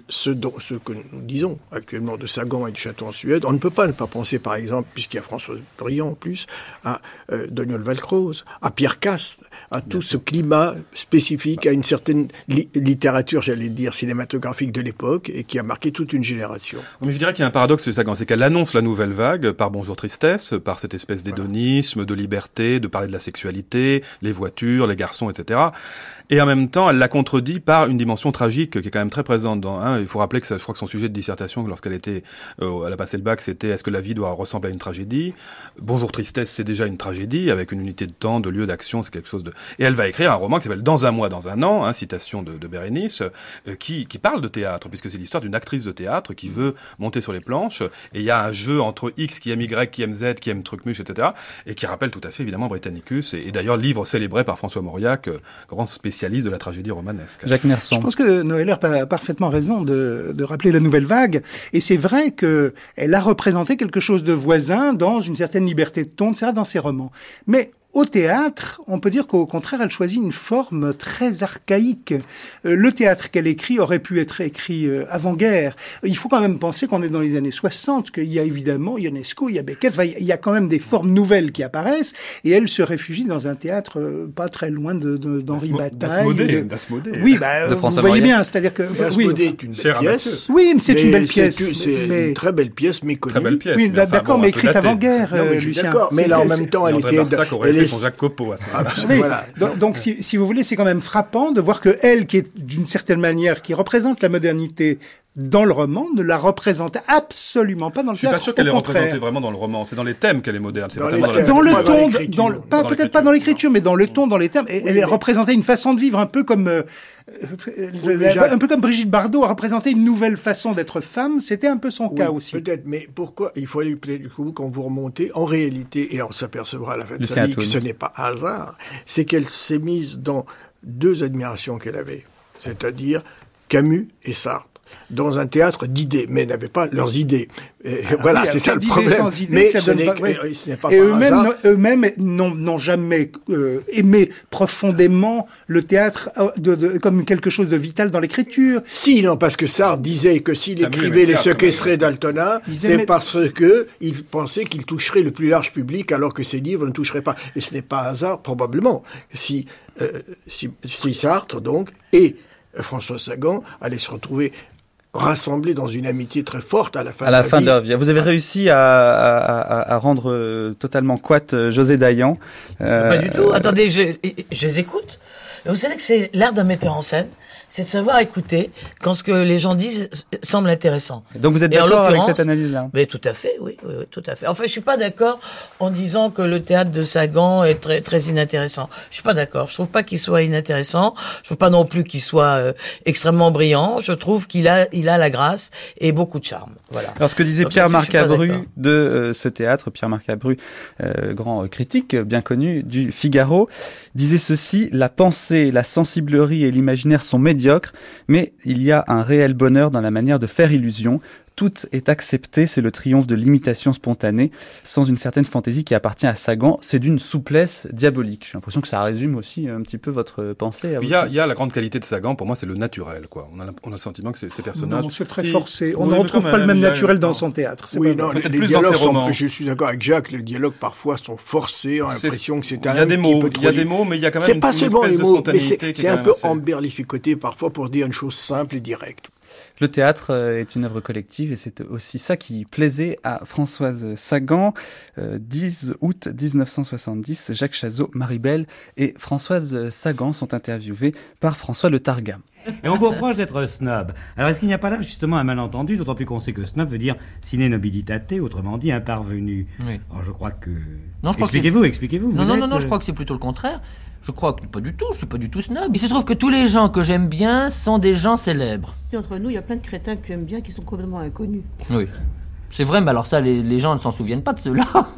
[SPEAKER 16] ce, dont, ce que nous disons actuellement de Sagan et du Château en Suède, on ne peut pas ne pas penser, par exemple, puisqu'il y a François Briand en plus, à euh, Daniel Valcroze, à Pierre Cast, à tout ce climat spécifique, à une certaine li- littérature, j'allais dire, cinématographique de l'époque, et qui a marqué toute une génération.
[SPEAKER 18] Mais je dirais qu'il y a un paradoxe chez Sagan, c'est qu'elle annonce la nouvelle vague par Bonjour Tristesse, par cette espèce d'hédonisme, de liberté, de parler de la sexualité, les voitures, les garçons, etc. Et en même temps, elle la contredit par une dimension tragique qui est quand même très présente. Dans, hein, il faut rappeler que ça, je crois que son sujet de dissertation, lorsqu'elle était, euh, elle a passé le bac, c'était est-ce que la vie doit ressembler à une tragédie? Bonjour Tristesse, c'est déjà une tragédie avec une unité de temps, de lieu d'action, c'est quelque chose de. Et elle va écrire un roman qui s'appelle Dans un mois, dans un an, hein, citation de, de Bérénice, euh, qui, qui parle de théâtre, puisque c'est l'histoire d'une actrice de théâtre qui veut monter sur les planches, et il y a un jeu entre X qui aime Y, qui aime Z, qui aime Trucmuche, etc., et qui rappelle tout à fait évidemment Britannicus, et, et d'ailleurs livre célébré par François Mauriac, euh, grand spécialiste de la tragédie romanesque.
[SPEAKER 1] Jacques Merson.
[SPEAKER 17] Je pense que Noël Herp a parfaitement raison de, rappeler la nouvelle vague. Et c'est vrai que elle a représenté quelque chose de voisin dans une certaine liberté de ton, dans ses romans. Mais au théâtre, on peut dire qu'au contraire, elle choisit une forme très archaïque. Euh, le théâtre qu'elle écrit aurait pu être écrit euh, avant-guerre. Il faut quand même penser qu'on est dans les années 60, qu'il y a évidemment Ionesco, il y a Beckett, enfin, il y a quand même des formes nouvelles qui apparaissent, et elle se réfugie dans un théâtre euh, pas très loin de- de- d'Henri
[SPEAKER 18] D'Asmo-
[SPEAKER 17] Bataille.
[SPEAKER 18] d'Asmodée,
[SPEAKER 17] de-
[SPEAKER 18] d'Asmodée.
[SPEAKER 17] Oui, bah,
[SPEAKER 18] De
[SPEAKER 17] vous voyez bien, c'est-à-dire que...
[SPEAKER 16] Mais
[SPEAKER 17] oui,
[SPEAKER 16] Asmodée
[SPEAKER 17] enfin-
[SPEAKER 16] est une belle pièce.
[SPEAKER 17] Oui, mais c'est une belle pièce,
[SPEAKER 16] C'est
[SPEAKER 17] mais-
[SPEAKER 16] une très belle pièce, méconnue.
[SPEAKER 18] Très belle pièce.
[SPEAKER 17] Oui,
[SPEAKER 18] mais enfin,
[SPEAKER 17] d'accord,
[SPEAKER 18] bon,
[SPEAKER 17] mais
[SPEAKER 18] un peu
[SPEAKER 17] écrite avant-guerre,
[SPEAKER 16] Non, mais je suis
[SPEAKER 17] Lucien.
[SPEAKER 16] d'accord. Mais là, en même temps, elle était...
[SPEAKER 18] Jacques Copeau à ce moment-là.
[SPEAKER 16] Voilà.
[SPEAKER 17] donc, donc, si, si vous voulez, c'est quand même frappant de voir que elle, qui est d'une certaine manière, qui représente la modernité dans le roman, ne la représentait absolument pas dans le
[SPEAKER 18] Je suis pas sûr qu'elle est représentée
[SPEAKER 17] contraire.
[SPEAKER 18] vraiment dans le roman. C'est dans les thèmes qu'elle est moderne. C'est
[SPEAKER 17] Dans, thèmes,
[SPEAKER 18] la
[SPEAKER 17] dans le
[SPEAKER 18] dans
[SPEAKER 17] ton, dans le- pas
[SPEAKER 18] Dans
[SPEAKER 17] peut-être pas dans l'écriture, mais dans le ton, dans les termes. Et elle représentait une façon de vivre un peu comme euh, euh,
[SPEAKER 16] Oui, mais Jacques-
[SPEAKER 17] un peu comme Brigitte Bardot a représenté une nouvelle façon d'être femme. C'était un peu son cas aussi.
[SPEAKER 16] Peut-être, mais pourquoi il faut aller peut-être du coup quand vous remontez en réalité et on s'apercevra à la fin de sa vie que ce n'est pas hasard, c'est qu'elle s'est mise dans deux admirations qu'elle avait, c'est-à-dire Camus et Sartre. Dans un théâtre d'idées, mais n'avaient pas leurs idées. Et voilà,
[SPEAKER 17] Ah Oui,
[SPEAKER 16] c'est ça le problème.
[SPEAKER 17] idées,
[SPEAKER 16] mais
[SPEAKER 17] ça
[SPEAKER 16] ce n'est
[SPEAKER 17] pas- Et eux-mêmes, n'ont- eux-mêmes n'ont n'ont jamais euh, aimé profondément le théâtre euh, de- de- comme quelque chose de vital dans l'écriture.
[SPEAKER 16] Si, non, parce que Sartre disait que s'il
[SPEAKER 17] Camus
[SPEAKER 16] écrivait les séquestrés d'Altona, c'est
[SPEAKER 17] aimaient-
[SPEAKER 16] parce que il pensait qu'il toucherait le plus large public alors que ses livres ne toucheraient pas. Et ce n'est pas hasard, probablement, si, euh, si, si Sartre, donc, et François Sagan allaient se retrouver rassemblés dans une amitié très forte à la fin
[SPEAKER 1] à la
[SPEAKER 16] de
[SPEAKER 1] fin de leur vie. Vous avez réussi à, à, à- à rendre euh, totalement quat euh, José Dayan. Euh,
[SPEAKER 2] Pas du tout. Attendez, je, je les écoute. Vous savez que c'est l'art d'un metteur en scène, c'est de savoir écouter quand ce que les gens disent semble intéressant.
[SPEAKER 1] Donc vous êtes d'accord avec cette analyse-là?
[SPEAKER 2] Mais tout à fait, oui, oui, oui, tout à fait. Enfin, je suis pas d'accord en disant que le théâtre de Sagan est très très inintéressant. Je suis pas d'accord. Je trouve pas qu'il soit inintéressant. Je trouve pas non plus qu'il soit euh, extrêmement brillant. Je trouve qu'il a il a la grâce et beaucoup de charme. Voilà.
[SPEAKER 1] Alors ce que disait
[SPEAKER 2] Donc,
[SPEAKER 1] Pierre Marcabru de euh, ce théâtre, Pierre Marcabru, euh, grand critique bien connu du Figaro, disait ceci la pensée, la sensiblerie et l'imaginaire sont mais il y a un réel bonheur dans la manière de faire illusion. Tout est accepté, c'est le triomphe de l'imitation spontanée, sans une certaine fantaisie qui appartient à Sagan. C'est d'une souplesse diabolique. J'ai l'impression que ça résume aussi un petit peu votre pensée.
[SPEAKER 18] Il y, a, il y a la grande qualité de Sagan, pour moi, c'est le naturel. Quoi. On, a, on a le sentiment que ces, personnages.
[SPEAKER 17] Non, c'est très
[SPEAKER 18] Si.
[SPEAKER 17] forcé. On
[SPEAKER 18] Oui,
[SPEAKER 17] ne retrouve pas le même naturel dans son théâtre.
[SPEAKER 16] Oui,
[SPEAKER 17] pas
[SPEAKER 16] non, les,
[SPEAKER 18] Peut-être
[SPEAKER 16] les
[SPEAKER 18] plus dans
[SPEAKER 16] dialogues
[SPEAKER 18] ses
[SPEAKER 16] sont, je suis d'accord avec Jacques, les dialogues parfois sont forcés, on a l'impression que c'est
[SPEAKER 18] il y
[SPEAKER 16] un
[SPEAKER 18] a des mots, il y a des mots, mais il y a quand même
[SPEAKER 16] C'est
[SPEAKER 18] une-
[SPEAKER 16] pas seulement
[SPEAKER 18] espèce
[SPEAKER 16] les
[SPEAKER 18] de
[SPEAKER 16] mots, mais c'est un peu emberlificoté parfois pour dire une chose simple et directe.
[SPEAKER 1] Le théâtre euh, est une œuvre collective et c'est aussi ça qui plaisait à Françoise Sagan. Euh, 10 août 1970, Jacques Chazot, Marie Belle et Françoise Sagan sont interviewés par François Le Targam.
[SPEAKER 28] Et on vous reproche d'être snob. Alors est-ce qu'il n'y a pas là justement un malentendu, d'autant plus qu'on sait que snob veut dire sine nobilitate, autrement dit un parvenu.
[SPEAKER 29] Oui.
[SPEAKER 28] Alors je crois que.
[SPEAKER 29] Non, je crois que
[SPEAKER 28] expliquez-vous, expliquez-vous.
[SPEAKER 29] Non,
[SPEAKER 28] vous
[SPEAKER 29] non,
[SPEAKER 28] êtes,
[SPEAKER 29] non, non, je
[SPEAKER 28] euh,
[SPEAKER 29] crois que c'est plutôt le contraire. Je crois que pas du tout, je suis pas du tout snob. Il se trouve que tous les gens que j'aime bien sont des gens célèbres.
[SPEAKER 19] Et entre nous, il y a plein de crétins que tu aimes bien qui sont complètement inconnus.
[SPEAKER 29] Oui. C'est vrai, mais alors ça, les, les gens ne s'en souviennent pas de cela.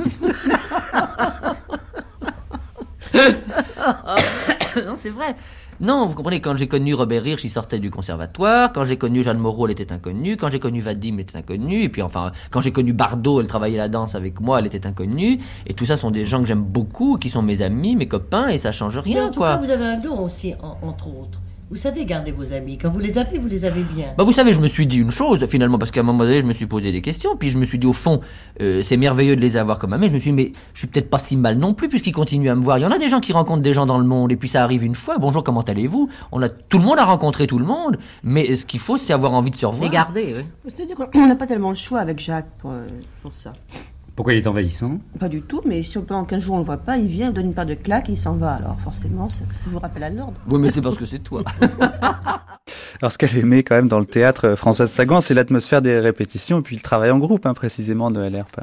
[SPEAKER 29] non, c'est vrai. Non, vous comprenez, quand j'ai connu Robert Hirsch, il sortait du conservatoire. Quand j'ai connu Jeanne Moreau, elle était inconnue. Quand j'ai connu Vadim, elle était inconnue. Et puis enfin, quand j'ai connu Bardot, elle travaillait la danse avec moi, elle était inconnue. Et tout ça sont des gens que j'aime beaucoup, qui sont mes amis, mes copains, et ça change
[SPEAKER 30] Mais
[SPEAKER 29] rien,
[SPEAKER 30] en tout
[SPEAKER 29] quoi.
[SPEAKER 30] cas, vous avez un don aussi, en- entre autres. Vous savez garder vos amis. Quand vous les avez, vous les avez bien.
[SPEAKER 29] Bah vous savez, je me suis dit une chose finalement, parce qu'à un moment donné, je me suis posé des questions, puis je me suis dit au fond, euh, c'est merveilleux de les avoir comme amis. Je me suis dit, mais je suis peut-être pas si mal non plus, puisqu'ils continuent à me voir. Il y en a des gens qui rencontrent des gens dans le monde, et puis ça arrive une fois. Bonjour, comment allez-vous? On a tout le monde a rencontré tout le monde, mais ce qu'il faut, c'est avoir envie de se revoir.
[SPEAKER 30] Les garder, oui.
[SPEAKER 19] C'est-à-dire qu'on n'a pas tellement le choix avec Jacques pour, euh, pour ça.
[SPEAKER 28] Pourquoi il est envahissant
[SPEAKER 19] Pas du tout, mais si pendant 15 jours on le voit pas, il vient, il donne une paire de claques et il s'en va. Alors forcément, ça, ça vous rappelle à l'ordre.
[SPEAKER 29] Oui, mais c'est parce que c'est toi.
[SPEAKER 1] Alors ce qu'elle aimait quand même dans le théâtre, euh, Françoise Sagan, c'est l'atmosphère des répétitions et puis le travail en groupe, hein, précisément de LRP.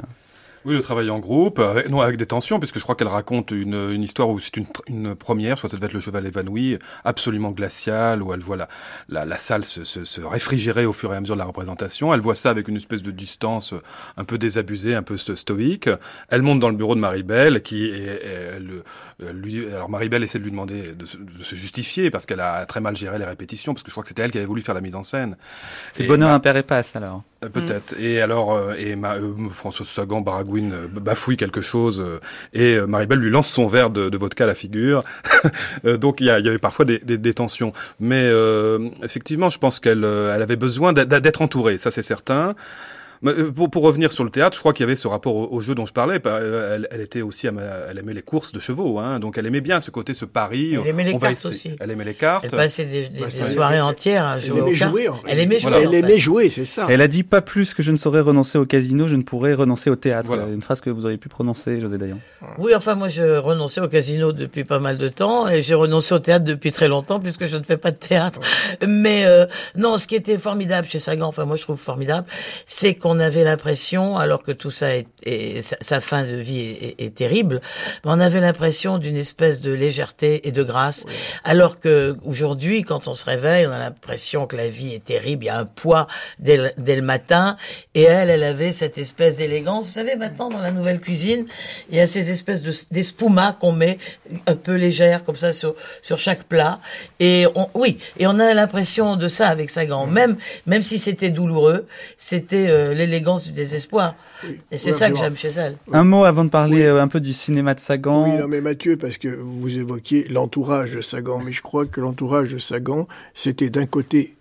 [SPEAKER 18] Oui, le travail en groupe, avec, non, avec des tensions, puisque je crois qu'elle raconte une, une histoire où c'est une, une première, soit ça devait être le cheval évanoui, absolument glaciale, où elle voit la, la, la salle se, se, se réfrigérer au fur et à mesure de la représentation. Elle voit ça avec une espèce de distance un peu désabusée, un peu sto- stoïque. Elle monte dans le bureau de Marie-Belle, qui est, est- le- lui, alors Marie-Belle essaie de lui demander de, se- de se justifier, parce qu'elle a très mal géré les répétitions, parce que je crois que c'était elle qui avait voulu faire la mise en scène.
[SPEAKER 1] C'est bonheur impair et passe alors.
[SPEAKER 18] Euh, Peut-être. Et alors, euh, et ma, euh, François Sagan baragouine, euh, bafouille quelque chose, euh, et Maribel lui lance son verre de, de vodka à la figure. Donc il y, y avait parfois des, des, des tensions. Mais euh, effectivement, je pense qu'elle elle avait besoin d'être entourée, ça c'est certain. Mais, euh, pour, pour revenir sur le théâtre, je crois qu'il y avait ce rapport au, au jeu dont je parlais. Euh, Elle, elle était aussi, elle aimait les courses de chevaux, hein, donc elle aimait bien ce côté, ce pari.
[SPEAKER 2] Elle aimait les
[SPEAKER 18] on
[SPEAKER 2] cartes aussi.
[SPEAKER 18] Elle aimait les cartes.
[SPEAKER 2] Elle passait des, des-
[SPEAKER 18] Ouais,
[SPEAKER 2] des
[SPEAKER 18] c'est-
[SPEAKER 2] soirées entières à
[SPEAKER 16] Elle
[SPEAKER 2] jouer
[SPEAKER 16] aimait
[SPEAKER 2] aux cartes.
[SPEAKER 16] jouer,
[SPEAKER 2] Elle aimait jouer.
[SPEAKER 16] Elle
[SPEAKER 2] en
[SPEAKER 16] aimait jouer, c'est ça.
[SPEAKER 1] Elle a dit pas plus que je ne saurais renoncer au casino, je ne pourrais renoncer au théâtre. Une phrase que vous auriez pu prononcer, José Dayan.
[SPEAKER 2] Oui, enfin, moi, je renonçais au casino depuis pas mal de temps et j'ai renoncé au théâtre depuis très longtemps puisque je ne fais pas de théâtre. Mais euh, non, ce qui était formidable chez Sagan, enfin, moi, je trouve formidable, c'est qu'on avait l'impression, alors que tout ça est, est- sa, sa fin de vie est, est- est terrible, mais on avait l'impression d'une espèce de légèreté et de grâce, alors que aujourd'hui, quand on se réveille, on a l'impression que la vie est terrible, il y a un poids dès le, dès le matin, et elle, elle avait cette espèce d'élégance. Vous savez, maintenant, dans la nouvelle cuisine, il y a ces espèces de d'espuma qu'on met un peu légères comme ça sur sur chaque plat. Et on, oui, et on a l'impression de ça avec Sagan. Même même si c'était douloureux, c'était euh, l'élégance du désespoir. Et c'est ça que j'aime chez elle.
[SPEAKER 1] Un mot avant de parler euh, un peu du cinéma de Sagan.
[SPEAKER 16] Oui, non, mais Mathieu, parce que vous évoquiez l'entourage de Sagan, mais je crois que l'entourage de Sagan, c'était d'un côté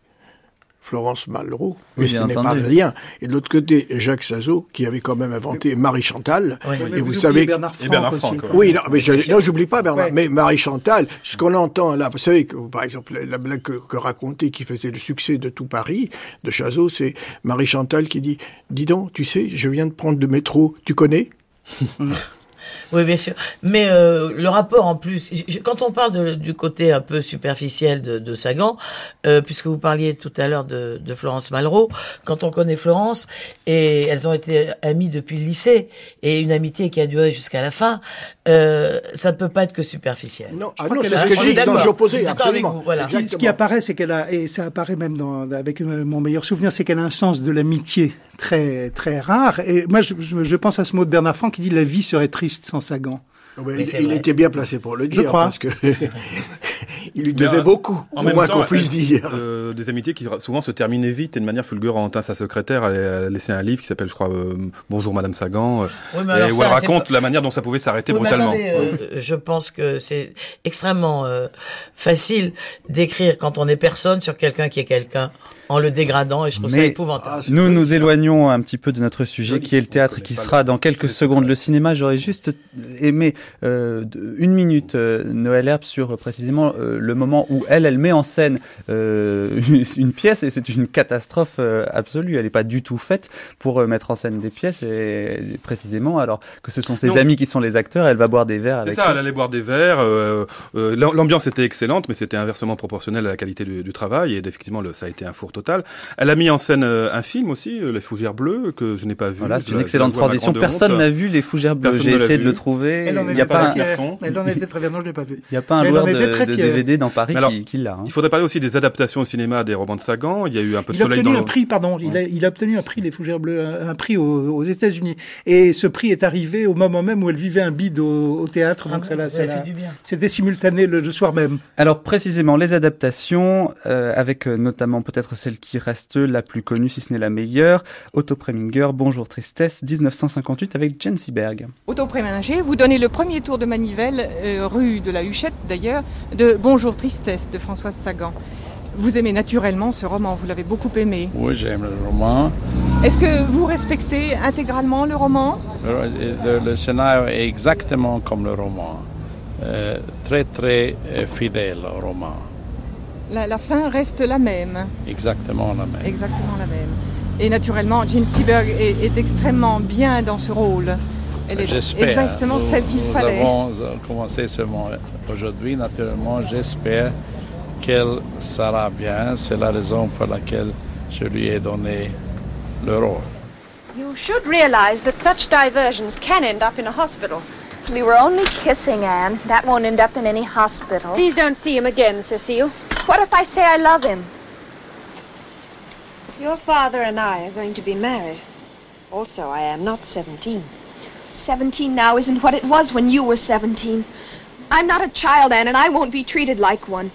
[SPEAKER 16] Florence Malraux, mais
[SPEAKER 1] Oui,
[SPEAKER 16] ce n'est pas rien. Et de l'autre côté, Jacques Sazo, qui avait quand même inventé Marie Chantal.
[SPEAKER 17] Oui.
[SPEAKER 16] Et
[SPEAKER 17] vous
[SPEAKER 16] savez.
[SPEAKER 17] Bernard
[SPEAKER 16] que-
[SPEAKER 17] Et Bernard Franck aussi.
[SPEAKER 16] Oui, non, mais j'oublie pas Bernard.
[SPEAKER 17] Ouais.
[SPEAKER 16] Mais Marie Chantal, ce qu'on entend là, vous savez que, par exemple, la blague que, que racontait, qui faisait le succès de tout Paris, de Chazot, c'est Marie Chantal qui dit, dis donc, tu sais, je viens de prendre le métro, tu connais?
[SPEAKER 2] Oui, bien sûr. Mais euh, le rapport en plus, j- j- quand on parle de- du côté un peu superficiel de, de Sagan, euh, puisque vous parliez tout à l'heure de Florence Malraux, quand on connaît Florence, et elles ont été amies depuis le lycée, et une amitié qui a duré jusqu'à la fin, euh, ça ne peut pas être que superficiel.
[SPEAKER 16] Non,
[SPEAKER 17] Je crois qu'elle a-
[SPEAKER 2] je suis d'accord. Je suis d'accord avec
[SPEAKER 16] absolument.
[SPEAKER 2] vous, voilà.
[SPEAKER 17] Ce qui, ce qui apparaît, c'est qu'elle a, et ça apparaît même dans, avec euh, mon meilleur souvenir, c'est qu'elle a un sens de l'amitié très très rare. Et moi, je, je, je pense à ce mot de Bernard Franck qui dit la vie serait triste sans Sagan.
[SPEAKER 16] Il il était bien placé pour le
[SPEAKER 17] Je
[SPEAKER 16] dire,
[SPEAKER 17] crois.
[SPEAKER 16] parce que il lui devait
[SPEAKER 18] euh,
[SPEAKER 16] beaucoup,
[SPEAKER 18] en
[SPEAKER 16] au
[SPEAKER 18] même
[SPEAKER 16] moins
[SPEAKER 18] temps,
[SPEAKER 16] qu'on puisse
[SPEAKER 18] euh,
[SPEAKER 16] dire.
[SPEAKER 18] euh, des amitiés qui souvent se terminaient vite et de manière fulgurante. hein. Sa secrétaire a laissé un livre qui s'appelle, je crois, euh, Bonjour Madame Sagan, euh,
[SPEAKER 2] Oui,
[SPEAKER 18] et où
[SPEAKER 2] ça,
[SPEAKER 18] elle raconte
[SPEAKER 2] pas-
[SPEAKER 18] la manière dont ça pouvait s'arrêter
[SPEAKER 2] Oui,
[SPEAKER 18] brutalement.
[SPEAKER 2] attendez, euh, je pense que c'est extrêmement euh, facile d'écrire quand on est personne sur quelqu'un qui est quelqu'un en le dégradant et je trouve ça
[SPEAKER 1] Mais
[SPEAKER 16] Ah,
[SPEAKER 2] épouvantable.
[SPEAKER 1] nous nous éloignons un petit peu de notre sujet qui est le théâtre et qui sera dans quelques secondes le cinéma. J'aurais juste aimé euh, une minute euh, Noël Herbe sur euh, précisément euh, le moment où elle, elle met en scène euh, une, pièce et c'est une catastrophe euh, absolue. Elle n'est pas du tout faite pour euh, mettre en scène des pièces et, précisément alors que ce sont ses
[SPEAKER 18] Non.
[SPEAKER 1] amis qui sont les acteurs. Elle va boire des verres
[SPEAKER 18] C'est ça,
[SPEAKER 1] eux.
[SPEAKER 18] elle allait boire des verres. euh, euh, l'am- L'ambiance était excellente, mais c'était inversement proportionnel à la qualité du, du travail. Et effectivement, le, ça a été un four total. Elle a mis en scène euh, un film aussi, euh, Les Fougères Bleues, que je n'ai pas vu.
[SPEAKER 1] Voilà, c'est une
[SPEAKER 18] la-
[SPEAKER 1] excellente transition. Personne n'a vu les fougères bleues. J'ai essayé de le trouver.
[SPEAKER 17] Elle en
[SPEAKER 1] Il
[SPEAKER 17] était
[SPEAKER 1] n'y a
[SPEAKER 17] très
[SPEAKER 1] pas un
[SPEAKER 17] fière. Elle en était très fière. Non, je l'ai pas vu.
[SPEAKER 1] Il n'y a pas un loueur
[SPEAKER 17] en
[SPEAKER 1] de. DVD dans Paris qui, l'a. hein.
[SPEAKER 18] Il faudrait parler aussi des adaptations au cinéma des romans de Sagan. Il y a eu un peu de
[SPEAKER 17] Il a
[SPEAKER 18] soleil dans
[SPEAKER 17] obtenu
[SPEAKER 18] le...
[SPEAKER 17] un prix, pardon, il, a, il a obtenu un prix, les Fougères Bleues, un, prix aux, États-Unis. Et ce prix est arrivé au moment même où elle vivait un bide au, théâtre, donc ça l'a-
[SPEAKER 2] fait du bien.
[SPEAKER 17] c'était simultané le, soir même.
[SPEAKER 1] Alors précisément les adaptations, euh, avec euh, notamment peut-être celle qui reste la plus connue, si ce n'est la meilleure, Otto Preminger, Bonjour Tristesse, 1958 avec Jane Seberg.
[SPEAKER 31] Autopréménager, vous donnez le premier tour de manivelle, euh, rue de la Huchette d'ailleurs, de Bonjour Tristesse de Françoise Sagan. Vous aimez naturellement ce roman, vous l'avez beaucoup aimé.
[SPEAKER 32] Oui, j'aime le roman.
[SPEAKER 31] Est-ce que vous respectez intégralement le roman?
[SPEAKER 32] Le, le- le scénario est exactement comme le roman. Euh, très très euh, fidèle au roman.
[SPEAKER 31] La, la fin reste la même,
[SPEAKER 32] Exactement la même.
[SPEAKER 31] exactement la même. Et naturellement, Jean Seberg est, est extrêmement bien dans ce rôle. Elle est
[SPEAKER 32] J'espère.
[SPEAKER 31] exactement
[SPEAKER 32] Nous-
[SPEAKER 31] celle qu'il
[SPEAKER 32] nous
[SPEAKER 31] fallait.
[SPEAKER 32] avons euh, commencé seulement aujourd'hui. Naturellement, j'espère qu'elle sera bien. C'est la raison pour laquelle je lui ai donné le rôle.
[SPEAKER 33] You should realize that such diversions can end up in a hospital. We were only kissing, Anne. That won't end up in any hospital. Please don't see him again, Cecile. What if I say I love him? Your father and I are going to be married. Also, I am not 17.
[SPEAKER 3] 17 now isn't what it was when you were 17. I'm not a child, Anne, and I won't be treated like one.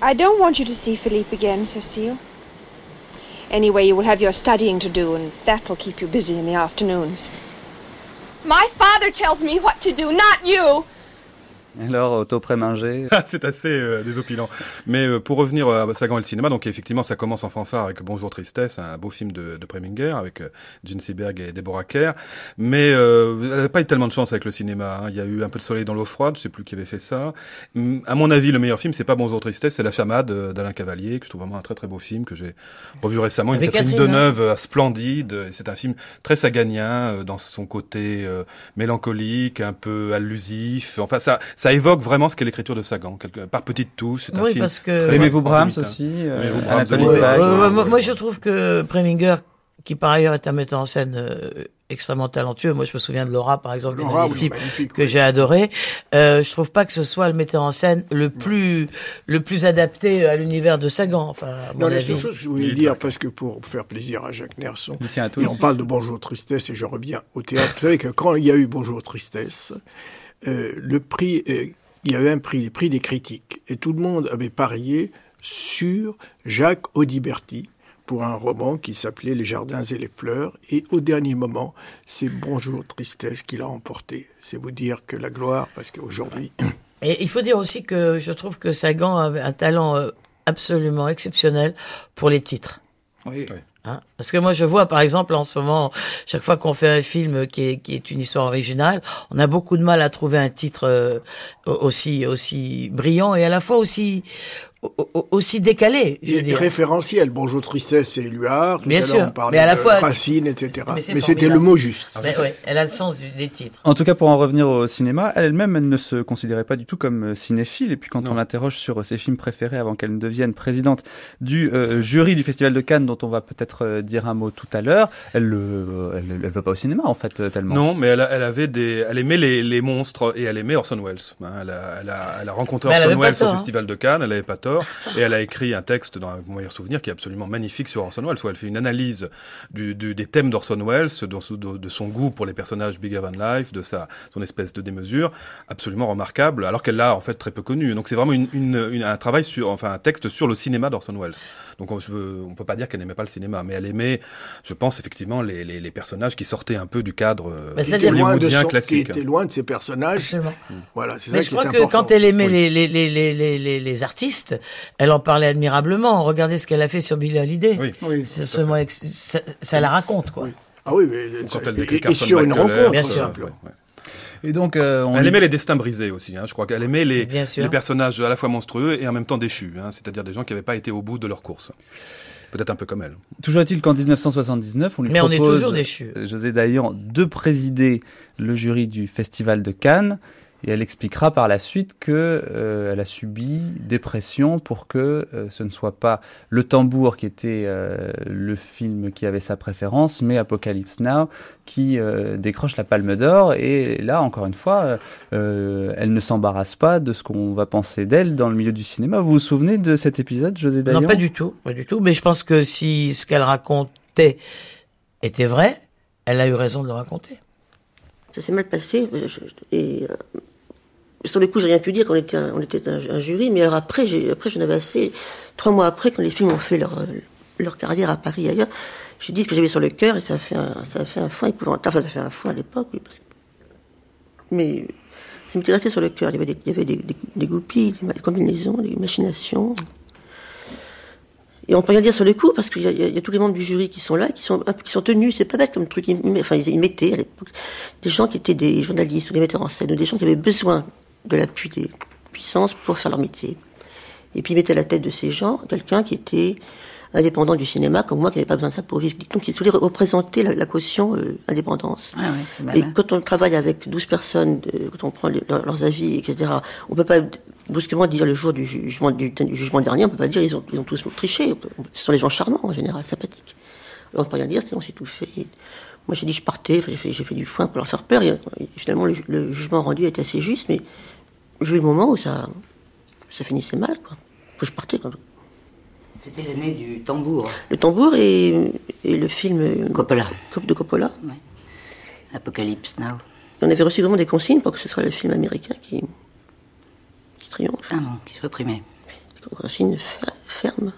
[SPEAKER 33] I don't want you to see Philippe again, Cecile. Anyway, you will have your studying to do, and that will keep you busy in the afternoons.
[SPEAKER 3] My father tells me what to do, not you.
[SPEAKER 1] Alors, Otto Préminger
[SPEAKER 18] C'est assez euh, désopilant. Mais euh, pour revenir à Sagan et le cinéma, donc effectivement, ça commence en fanfare avec Bonjour Tristesse, un beau film de, de Preminger avec euh, Gene Seberg et Deborah Kerr. Mais euh, elle n'a pas eu tellement de chance avec le cinéma. hein. Il y a eu un peu de soleil dans l'eau froide, je sais plus qui avait fait ça. Hum, À mon avis, le meilleur film, c'est pas Bonjour Tristesse, c'est La Chamade euh, d'Alain Cavalier, que je trouve vraiment un très très beau film que j'ai revu récemment. Une Catherine
[SPEAKER 2] Catherine,
[SPEAKER 18] Deneuve euh, splendide. Et C'est un film très saganien euh, dans son côté euh, mélancolique, un peu allusif. Enfin, ça, ça évoque vraiment ce qu'est l'écriture de Sagan, quelque- par petites touches. C'est un
[SPEAKER 2] Oui,
[SPEAKER 18] film
[SPEAKER 2] parce que-
[SPEAKER 1] Aimez-vous Brahms aussi, euh,
[SPEAKER 18] Aimez-vous Brahms,
[SPEAKER 2] Euh,
[SPEAKER 18] ouais.
[SPEAKER 2] moi, moi, je trouve que Preminger, qui par ailleurs est un metteur en scène euh, extrêmement talentueux, moi je me souviens de Laura par exemple, qui est
[SPEAKER 16] Laura, oui,
[SPEAKER 2] que j'ai adoré. Euh, je trouve pas que ce soit le metteur en scène le plus le plus adapté à l'univers de Sagan. Enfin, à
[SPEAKER 16] Non, la seule chose que je voulais dire, parce que pour faire plaisir à Jacques Nerson, et on parle de Bonjour Tristesse, et je reviens au théâtre. Vous savez que quand il y a eu Bonjour Tristesse, euh, le prix, euh, il y avait un prix, les prix des critiques, et tout le monde avait parié sur Jacques Audiberti pour un roman qui s'appelait Les jardins et les fleurs, et au dernier moment, c'est Bonjour Tristesse qui l'a emporté. C'est vous dire que la gloire, parce qu'aujourd'hui,
[SPEAKER 2] Et il faut dire aussi que je trouve que Sagan avait un talent euh, absolument exceptionnel pour les titres.
[SPEAKER 16] oui.
[SPEAKER 2] Hein Parce que moi, je vois, par exemple, en ce moment, chaque fois qu'on fait un film qui est, qui est une histoire originale, on a beaucoup de mal à trouver un titre euh, aussi, aussi brillant et à la fois aussi, au- au- aussi décalé. Je
[SPEAKER 16] Et
[SPEAKER 2] dire.
[SPEAKER 16] référentiel. Bonjour Tristesse, c'est Éluard.
[SPEAKER 2] Bien sûr,
[SPEAKER 16] on
[SPEAKER 2] mais à la
[SPEAKER 16] de
[SPEAKER 2] fois-
[SPEAKER 16] Racine, etc.
[SPEAKER 2] Mais
[SPEAKER 16] c'était le mot juste.
[SPEAKER 2] Mais ouais, elle a le sens du- des titres.
[SPEAKER 1] En tout cas, pour en revenir au cinéma, elle-même, elle ne se considérait pas du tout comme euh, cinéphile. Et puis, quand on l'interroge sur euh, ses films préférés avant qu'elle ne devienne présidente du euh, jury du Festival de Cannes, dont on va peut-être euh, dire un mot tout à l'heure, elle ne elle, elle va pas au cinéma, en fait, tellement.
[SPEAKER 18] Non, mais elle, a- elle avait des, elle aimait les, les monstres et elle aimait Orson Welles. hein. Elle a, elle a, elle a rencontré Orson Welles
[SPEAKER 2] tort,
[SPEAKER 18] au
[SPEAKER 2] hein.
[SPEAKER 18] Festival de Cannes. Elle avait pas tort et elle a écrit un texte dans mon meilleur souvenir qui est absolument magnifique sur Orson Welles où elle fait une analyse du, du- des thèmes d'Orson Welles, de, de, de son goût pour les personnages bigger than life, de sa son espèce de démesure, absolument remarquable. Alors qu'elle l'a en fait très peu connu. Donc c'est vraiment une, une, une- un travail sur, enfin un texte sur le cinéma d'Orson Welles. Donc on, je veux, on peut pas dire qu'elle n'aimait pas le cinéma, mais elle aimait, je pense effectivement les, les, les personnages qui sortaient un peu du cadre euh,
[SPEAKER 2] Mais
[SPEAKER 16] Qui
[SPEAKER 2] c'est-à-dire-
[SPEAKER 16] était loin de
[SPEAKER 18] hollywoodien
[SPEAKER 16] son-
[SPEAKER 18] classique.
[SPEAKER 16] Qui était loin de ses personnages.
[SPEAKER 2] Absolument.
[SPEAKER 16] Voilà, c'est
[SPEAKER 2] Mais
[SPEAKER 16] ça
[SPEAKER 2] je crois que
[SPEAKER 16] important.
[SPEAKER 2] quand elle aimait
[SPEAKER 16] Oui.
[SPEAKER 2] les, les, les, les, les, les, les artistes, elle en parlait admirablement. Regardez ce qu'elle a fait sur Billie Holiday.
[SPEAKER 16] Oui.
[SPEAKER 2] C'est absolument ex- ça, ça la raconte, quoi.
[SPEAKER 16] Ah oui, mais
[SPEAKER 18] Quand elle
[SPEAKER 16] et,
[SPEAKER 18] décrit
[SPEAKER 16] et sur une rencontre,
[SPEAKER 2] Bien sûr.
[SPEAKER 1] Et donc, euh, on
[SPEAKER 18] Elle aimait les destins brisés aussi. Hein. Je crois qu'elle aimait les, personnages à la fois monstrueux et en même temps déchus. Hein. C'est-à-dire des gens qui n'avaient pas été au bout de leur course. Peut-être un peu comme elle.
[SPEAKER 1] Toujours est-il qu'en 1979, on lui
[SPEAKER 2] Mais on est
[SPEAKER 1] propose,
[SPEAKER 2] toujours déchus.
[SPEAKER 1] José Dayan, de présider le jury du Festival de Cannes. Et elle expliquera par la suite que euh, elle a subi des pressions pour que euh, ce ne soit pas Le Tambour qui était euh, le film qui avait sa préférence, mais Apocalypse Now qui euh, décroche la Palme d'Or. Et là, encore une fois, elle ne s'embarrasse pas de ce qu'on va penser d'elle dans le milieu du cinéma. Vous vous souvenez de cet épisode, José Dayan
[SPEAKER 2] Non, pas du tout, pas du tout. Mais je pense que si ce qu'elle racontait était vrai, elle a eu raison de le raconter.
[SPEAKER 19] Ça s'est mal passé. je- je- et euh, sur le coup, j'ai rien pu dire qu'on était un, on était un, jury, mais alors après, après, j'en avais assez. Trois mois après, quand les films ont fait leur, leur carrière à Paris et ailleurs, j'ai dit ce que j'avais sur le cœur et ça a fait un, ça a fait un foin épouvantable. Enfin, ça a fait un foin à l'époque, oui, mais ça m'était resté sur le cœur. Il y avait des, il y avait des, goupilles, des combinaisons, des machinations. Et on peut rien dire sur le coup, parce qu'il y, y a- tous les membres du jury qui sont là, qui sont, qui sont tenus, c'est pas bête comme truc, enfin, ils mettaient à l'époque des gens qui étaient des journalistes ou des metteurs en scène, ou des gens qui avaient besoin de l'appui des puissances pour faire leur métier. Et puis ils mettaient à la tête de ces gens quelqu'un qui était indépendant du cinéma, comme moi, qui n'avait pas besoin de ça pour vivre. Donc ils voulaient représenter la, la caution euh, indépendance.
[SPEAKER 34] Ah ouais,
[SPEAKER 19] Et quand on travaille avec 12 personnes, quand on prend les- leurs, leurs avis, etc., on peut pas brusquement dire le jour du jugement, du, du jugement dernier, on peut pas dire ils ont, ils ont tous triché. Ce sont les gens charmants en général, sympathiques. Alors on peut rien dire, sinon c'est tout fait. Moi j'ai dit je partais, j'ai fait, du foin pour leur faire peur. Et, et finalement le, ju- le jugement rendu était assez juste, mais j'ai eu le moment où ça, ça finissait mal. Quoi. Faut que je partais.
[SPEAKER 34] C'était l'année du tambour.
[SPEAKER 19] Le tambour et, et le film
[SPEAKER 34] Coppola.
[SPEAKER 19] Cop de Coppola.
[SPEAKER 34] Apocalypse Now.
[SPEAKER 19] Et on avait reçu vraiment des consignes pour que ce soit le film américain qui, qui triomphe.
[SPEAKER 34] Ah bon, qui se reprimait.
[SPEAKER 19] Des consignes fer- fermes.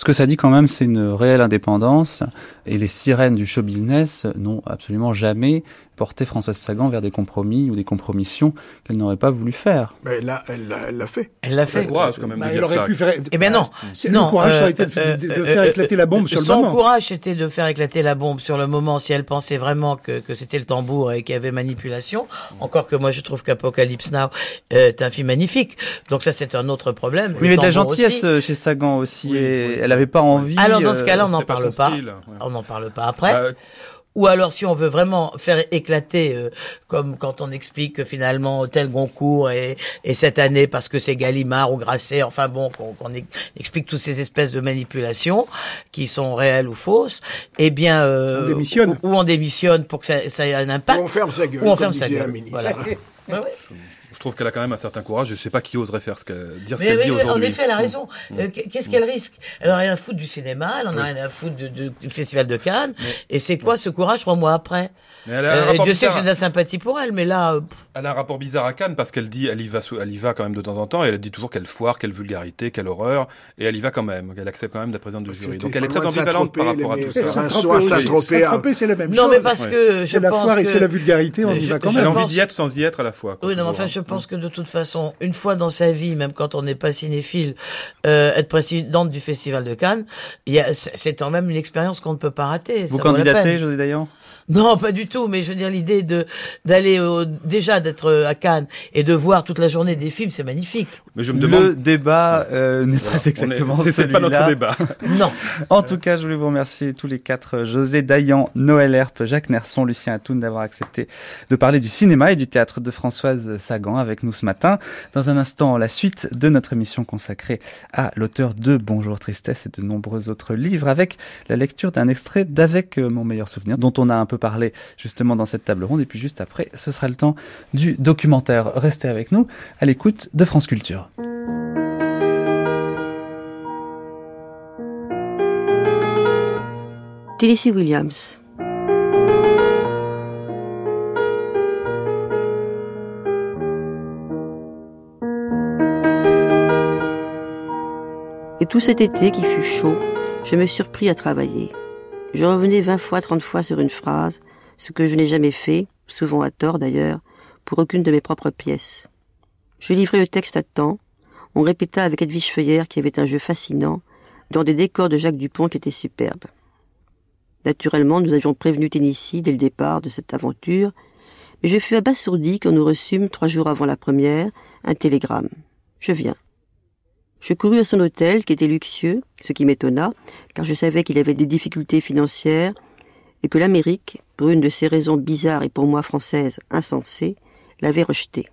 [SPEAKER 1] Ce que ça dit quand même, c'est une réelle indépendance. Et les sirènes du show business n'ont absolument jamais porter Françoise Sagan vers des compromis ou des compromissions qu'elle n'aurait pas voulu faire.
[SPEAKER 16] Mais là, elle l'a elle l'a fait.
[SPEAKER 2] Elle l'a fait.
[SPEAKER 18] courage quand même
[SPEAKER 17] Bah,
[SPEAKER 18] de
[SPEAKER 17] elle
[SPEAKER 18] dire
[SPEAKER 17] aurait
[SPEAKER 18] ça.
[SPEAKER 17] pu faire.
[SPEAKER 2] Eh bien non.
[SPEAKER 17] C'est-
[SPEAKER 2] non,
[SPEAKER 17] le courage, ça aurait été
[SPEAKER 2] euh,
[SPEAKER 17] de, de
[SPEAKER 2] euh,
[SPEAKER 17] faire
[SPEAKER 2] euh,
[SPEAKER 17] éclater la bombe sur le
[SPEAKER 2] Son
[SPEAKER 17] moment.
[SPEAKER 2] courage, c'était de faire éclater la bombe sur le moment si elle pensait vraiment que, que c'était le tambour et qu'il y avait manipulation. Encore que moi, je trouve qu'Apocalypse Now est un film magnifique. Donc ça, c'est un autre problème.
[SPEAKER 1] Mais il y avait de la gentillesse
[SPEAKER 2] aussi.
[SPEAKER 1] euh, chez Sagan aussi, et elle n'avait pas envie.
[SPEAKER 2] Alors dans ce
[SPEAKER 1] euh,
[SPEAKER 2] cas-là, on n'en parle
[SPEAKER 18] son
[SPEAKER 2] pas.
[SPEAKER 18] style, ouais.
[SPEAKER 2] On n'en parle pas après.
[SPEAKER 18] Bah,
[SPEAKER 2] Ou alors, si on veut vraiment faire éclater, euh, comme quand on explique que finalement tel Goncourt est, est cette année parce que c'est Gallimard ou Grasset, enfin bon, qu'on qu'on ex- explique toutes ces espèces de manipulations qui sont réelles ou fausses, eh bien, euh,
[SPEAKER 17] On démissionne.
[SPEAKER 2] Ou, ou on démissionne pour que ça, ça ait un impact.
[SPEAKER 16] Ou on ferme sa gueule,
[SPEAKER 2] Ou on
[SPEAKER 16] comme
[SPEAKER 2] ferme sa gueule.
[SPEAKER 16] ministre.
[SPEAKER 2] Voilà. Ouais, ouais.
[SPEAKER 18] Je trouve qu'elle a quand même un certain courage. Je sais pas qui oserait faire ce qu'elle, dire ce
[SPEAKER 2] Mais
[SPEAKER 18] qu'elle
[SPEAKER 2] oui,
[SPEAKER 18] dit
[SPEAKER 2] oui, en
[SPEAKER 18] aujourd'hui.
[SPEAKER 2] effet, elle a raison. Euh, Qu'est-ce qu'elle risque? Elle en a rien à foutre du cinéma, elle en a rien à foutre de- de- du Festival de Cannes. Et c'est quoi ce courage trois mois après?
[SPEAKER 18] Mais elle a un
[SPEAKER 2] Euh, Dieu sait que
[SPEAKER 18] bizarre.
[SPEAKER 2] j'ai de la sympathie pour elle, mais là, euh, pff,
[SPEAKER 18] Elle a un rapport bizarre à Cannes parce qu'elle dit, elle y va, elle y va quand même de temps en temps et elle dit toujours quelle foire, quelle vulgarité, quelle horreur et elle y va quand même. Elle accepte quand même d'être présidente du jury. Donc elle est très
[SPEAKER 16] de
[SPEAKER 18] ambivalente par rapport à tout ça.
[SPEAKER 16] Un soir, Saint-Tropez,
[SPEAKER 17] Saint-Tropez, c'est la même
[SPEAKER 2] Non,
[SPEAKER 17] chose.
[SPEAKER 2] mais parce que je
[SPEAKER 17] c'est la
[SPEAKER 2] pense
[SPEAKER 17] foire et
[SPEAKER 2] que-
[SPEAKER 17] c'est la vulgarité, on y va quand même.
[SPEAKER 18] a envie
[SPEAKER 2] pense-
[SPEAKER 18] d'y être sans y être à la fois.
[SPEAKER 2] Oui, non, enfin, je. Pense que de toute façon, une fois dans sa vie, même quand on n'est pas cinéphile, euh, être présidente du Festival de Cannes, il y a- c'est quand même une expérience qu'on ne peut pas rater.
[SPEAKER 1] Vous candidatez. José Dayan?
[SPEAKER 2] Non, pas du tout, mais je veux dire, l'idée de d'aller au- déjà d'être à Cannes et de voir toute la journée des films, c'est magnifique.
[SPEAKER 18] Mais je me
[SPEAKER 1] Le
[SPEAKER 18] demande.
[SPEAKER 1] débat euh, n'est
[SPEAKER 18] Voilà,
[SPEAKER 1] pas exactement
[SPEAKER 18] est- c'est- c'est pas notre débat.
[SPEAKER 2] Non.
[SPEAKER 1] En tout cas, je voulais vous remercier tous les quatre, euh, José Dayan, Noël Herpe, Jacques Nerson, Lucien Atoun, d'avoir accepté de parler du cinéma et du théâtre de Françoise Sagan avec nous ce matin. Dans un instant, la suite de notre émission consacrée à l'auteur de Bonjour Tristesse et de nombreux autres livres avec la lecture d'un extrait d'Avec euh, mon meilleur souvenir dont on a un peu parlé justement dans cette table ronde. Et puis juste après, ce sera le temps du documentaire. Restez avec nous à l'écoute de France Culture.
[SPEAKER 19] Tennessee Williams. Et tout cet été qui fut chaud, je me surpris à travailler. Je revenais vingt fois, trente fois sur une phrase, ce que je n'ai jamais fait, souvent à tort d'ailleurs, pour aucune de mes propres pièces. Je livrai le texte à temps, on répéta avec Edwige Feuillère qui avait un jeu fascinant, dans des décors de Jacques Dupont qui étaient superbes. Naturellement, nous avions prévenu Tennessee dès le départ de cette aventure, mais je fus abasourdi quand nous reçûmes, trois jours avant la première, un télégramme. Je viens. Je courus à son hôtel, qui était luxueux, ce qui m'étonna, car je savais qu'il avait des difficultés financières, et que l'Amérique, pour une de ces raisons bizarres et pour moi françaises insensées, l'avait rejeté.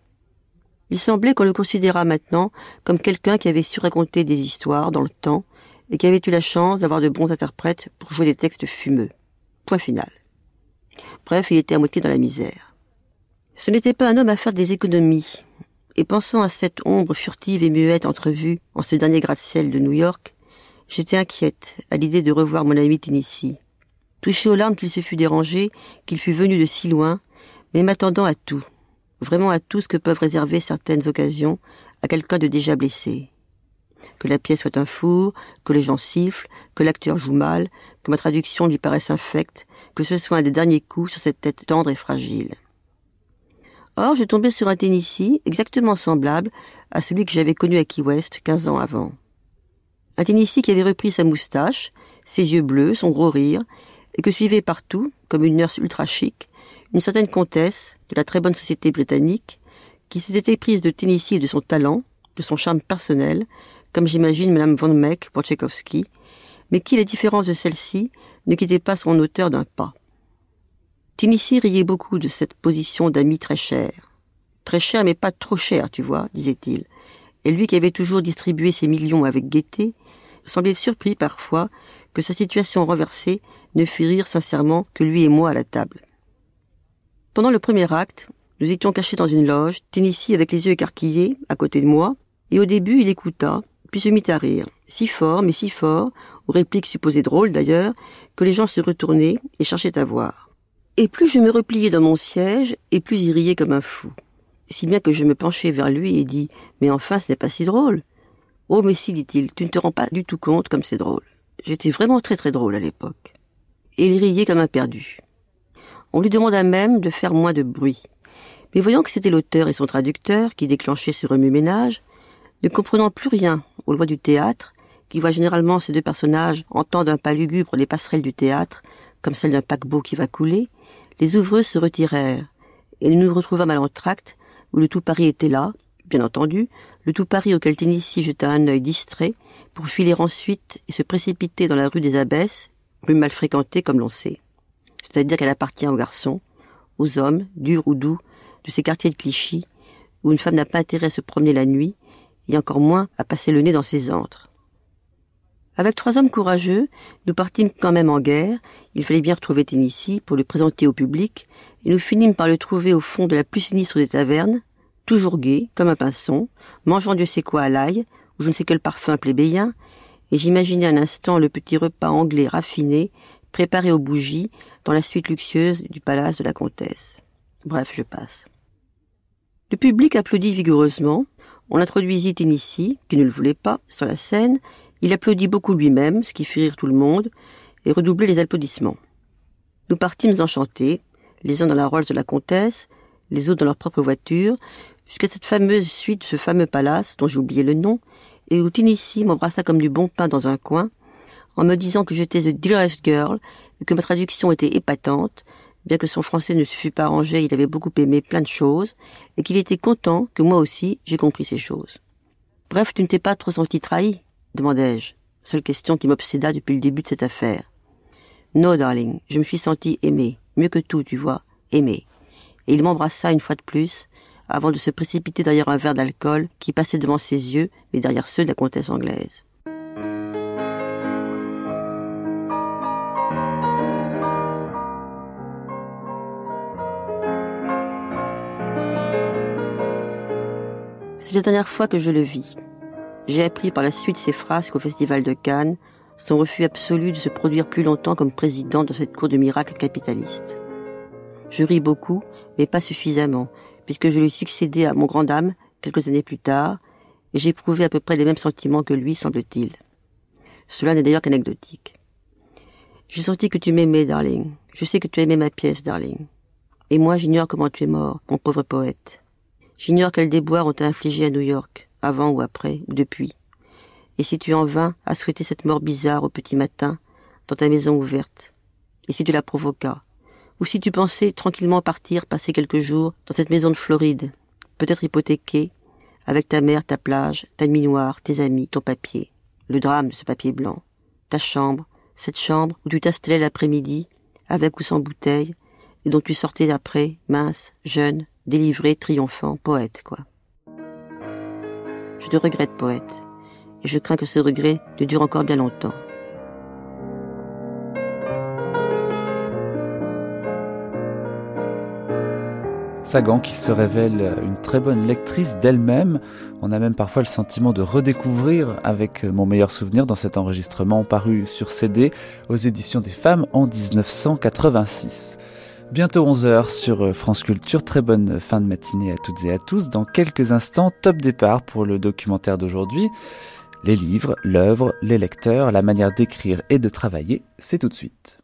[SPEAKER 19] Il semblait qu'on le considérât maintenant comme quelqu'un qui avait su raconter des histoires dans le temps et qui avait eu la chance d'avoir de bons interprètes pour jouer des textes fumeux. Point final. Bref, il était à moitié dans la misère. Ce n'était pas un homme à faire des économies, et pensant à cette ombre furtive et muette entrevue en ce dernier gratte-ciel de New York, j'étais inquiète à l'idée de revoir mon ami Tennessee. Touché aux larmes qu'il se fût dérangé, qu'il fût venu de si loin, mais m'attendant à tout, vraiment à tout ce que peuvent réserver certaines occasions à quelqu'un de déjà blessé. Que la pièce soit un four, que les gens sifflent, que l'acteur joue mal, que ma traduction lui paraisse infecte, que ce soit un des derniers coups sur cette tête tendre et fragile. Or, je tombais sur un Tennessee exactement semblable à celui que j'avais connu à Key West quinze ans avant. Un Tennessee qui avait repris sa moustache, ses yeux bleus, son gros rire, et que suivait partout, comme une nurse ultra chic, une certaine comtesse de la très bonne société britannique, qui s'était prise de Tennessee de son talent, de son charme personnel, comme j'imagine Madame Von Meck pour Tchaïkovski, mais qui, la différence de celle-ci, ne quittait pas son auteur d'un pas. Tennessee riait beaucoup de cette position d'ami très cher. Très cher, mais pas trop cher, tu vois, disait-il. Et lui qui avait toujours distribué ses millions avec gaieté, semblait surpris parfois que sa situation renversée ne fit rire sincèrement que lui et moi à la table. Pendant le premier acte, nous étions cachés dans une loge, Tennessee avec les yeux écarquillés, à côté de moi, et au début il écouta, puis se mit à rire, si fort, mais si fort, aux répliques supposées drôles d'ailleurs, que les gens se retournaient et cherchaient à voir. Et plus je me repliais dans mon siège, et plus il riait comme un fou. Si bien que je me penchai vers lui et dis Mais enfin, ce n'est pas si drôle. Oh, mais si, dit-il, tu ne te rends pas du tout compte comme c'est drôle. J'étais vraiment très très drôle à l'époque. Et il riait comme un perdu. On lui demanda même de faire moins de bruit. Mais voyant que c'était l'auteur et son traducteur qui déclenchaient ce remue-ménage, ne comprenant plus rien aux lois du théâtre, qui voit généralement ces deux personnages entendre un pas lugubre les passerelles du théâtre, comme celle d'un paquebot qui va couler, les ouvreuses se retirèrent, et nous nous retrouvâmes à l'entracte, où le tout Paris était là, bien entendu, le tout Paris auquel Tennessee jeta un œil distrait, pour filer ensuite et se précipiter dans la rue des Abbesses, rue mal fréquentée comme l'on sait. C'est-à-dire qu'elle appartient aux garçons, aux hommes, durs ou doux, de ces quartiers de Clichy, où une femme n'a pas intérêt à se promener la nuit, et encore moins à passer le nez dans ses antres. Avec trois hommes courageux, nous partîmes quand même en guerre. Il fallait bien retrouver Tennessee pour le présenter au public, et nous finîmes par le trouver au fond de la plus sinistre des tavernes, toujours gai, comme un pinson, mangeant Dieu sait quoi à l'ail, ou je ne sais quel parfum plébéien, et j'imaginais un instant le petit repas anglais raffiné, préparé aux bougies, dans la suite luxueuse du palace de la comtesse. Bref, je passe. Le public applaudit vigoureusement. On introduisit Tennessee, qui ne le voulait pas, sur la scène, il applaudit beaucoup lui-même, ce qui fit rire tout le monde, et redoublait les applaudissements. Nous partîmes enchantés, les uns dans la Rolls de la comtesse, les autres dans leur propre voiture, jusqu'à cette fameuse suite, ce fameux palace, dont j'ai oublié le nom, et où Tennessee m'embrassa comme du bon pain dans un coin, en me disant que j'étais the dearest girl, et que ma traduction était épatante, bien que son français ne se fût pas arrangé, il avait beaucoup aimé plein de choses, et qu'il était content que moi aussi j'ai compris ces choses. Bref, tu ne t'es pas trop senti trahi, demandai-je, seule question qui m'obséda depuis le début de cette affaire. No, darling, je me suis senti aimé, mieux que tout, tu vois, aimé. Et il m'embrassa une fois de plus, avant de se précipiter derrière un verre d'alcool qui passait devant ses yeux, mais derrière ceux de la comtesse anglaise. C'est la dernière fois que je le vis. J'ai appris par la suite ses phrases qu'au Festival de Cannes, son refus absolu de se produire plus longtemps comme président dans cette cour de miracles capitaliste. Je ris beaucoup, mais pas suffisamment, puisque je lui succédé à mon grand dame quelques années plus tard, et j'ai éprouvé à peu près les mêmes sentiments que lui, semble-t-il. Cela n'est d'ailleurs qu'anecdotique. J'ai senti que tu m'aimais, darling. Je sais que tu aimais ma pièce, darling. Et moi, j'ignore comment tu es mort, mon pauvre poète. J'ignore quels déboires on t'a infligé à New York, avant ou après, ou depuis. Et si tu en vins à souhaiter cette mort bizarre au petit matin, dans ta maison ouverte, et si tu la provoquas, ou si tu pensais tranquillement partir passer quelques jours dans cette maison de Floride, peut-être hypothéquée, avec ta mère, ta plage, ta nuit noire, tes amis, ton papier, le drame de ce papier blanc, ta chambre, cette chambre où tu t'installais l'après-midi, avec ou sans bouteille, et dont tu sortais d'après, mince, jeune, délivré, triomphant, poète, quoi. Je te regrette, poète, et je crains que ce regret ne dure encore bien longtemps.
[SPEAKER 1] Sagan qui se révèle une très bonne lectrice d'elle-même. On a même parfois le sentiment de redécouvrir avec mon meilleur souvenir dans cet enregistrement paru sur CD aux éditions des femmes en 1986. Bientôt 11h sur France Culture. Très bonne fin de matinée à toutes et à tous. Dans quelques instants, top départ pour le documentaire d'aujourd'hui. Les livres, l'œuvre, les lecteurs, la manière d'écrire et de travailler, c'est tout de suite.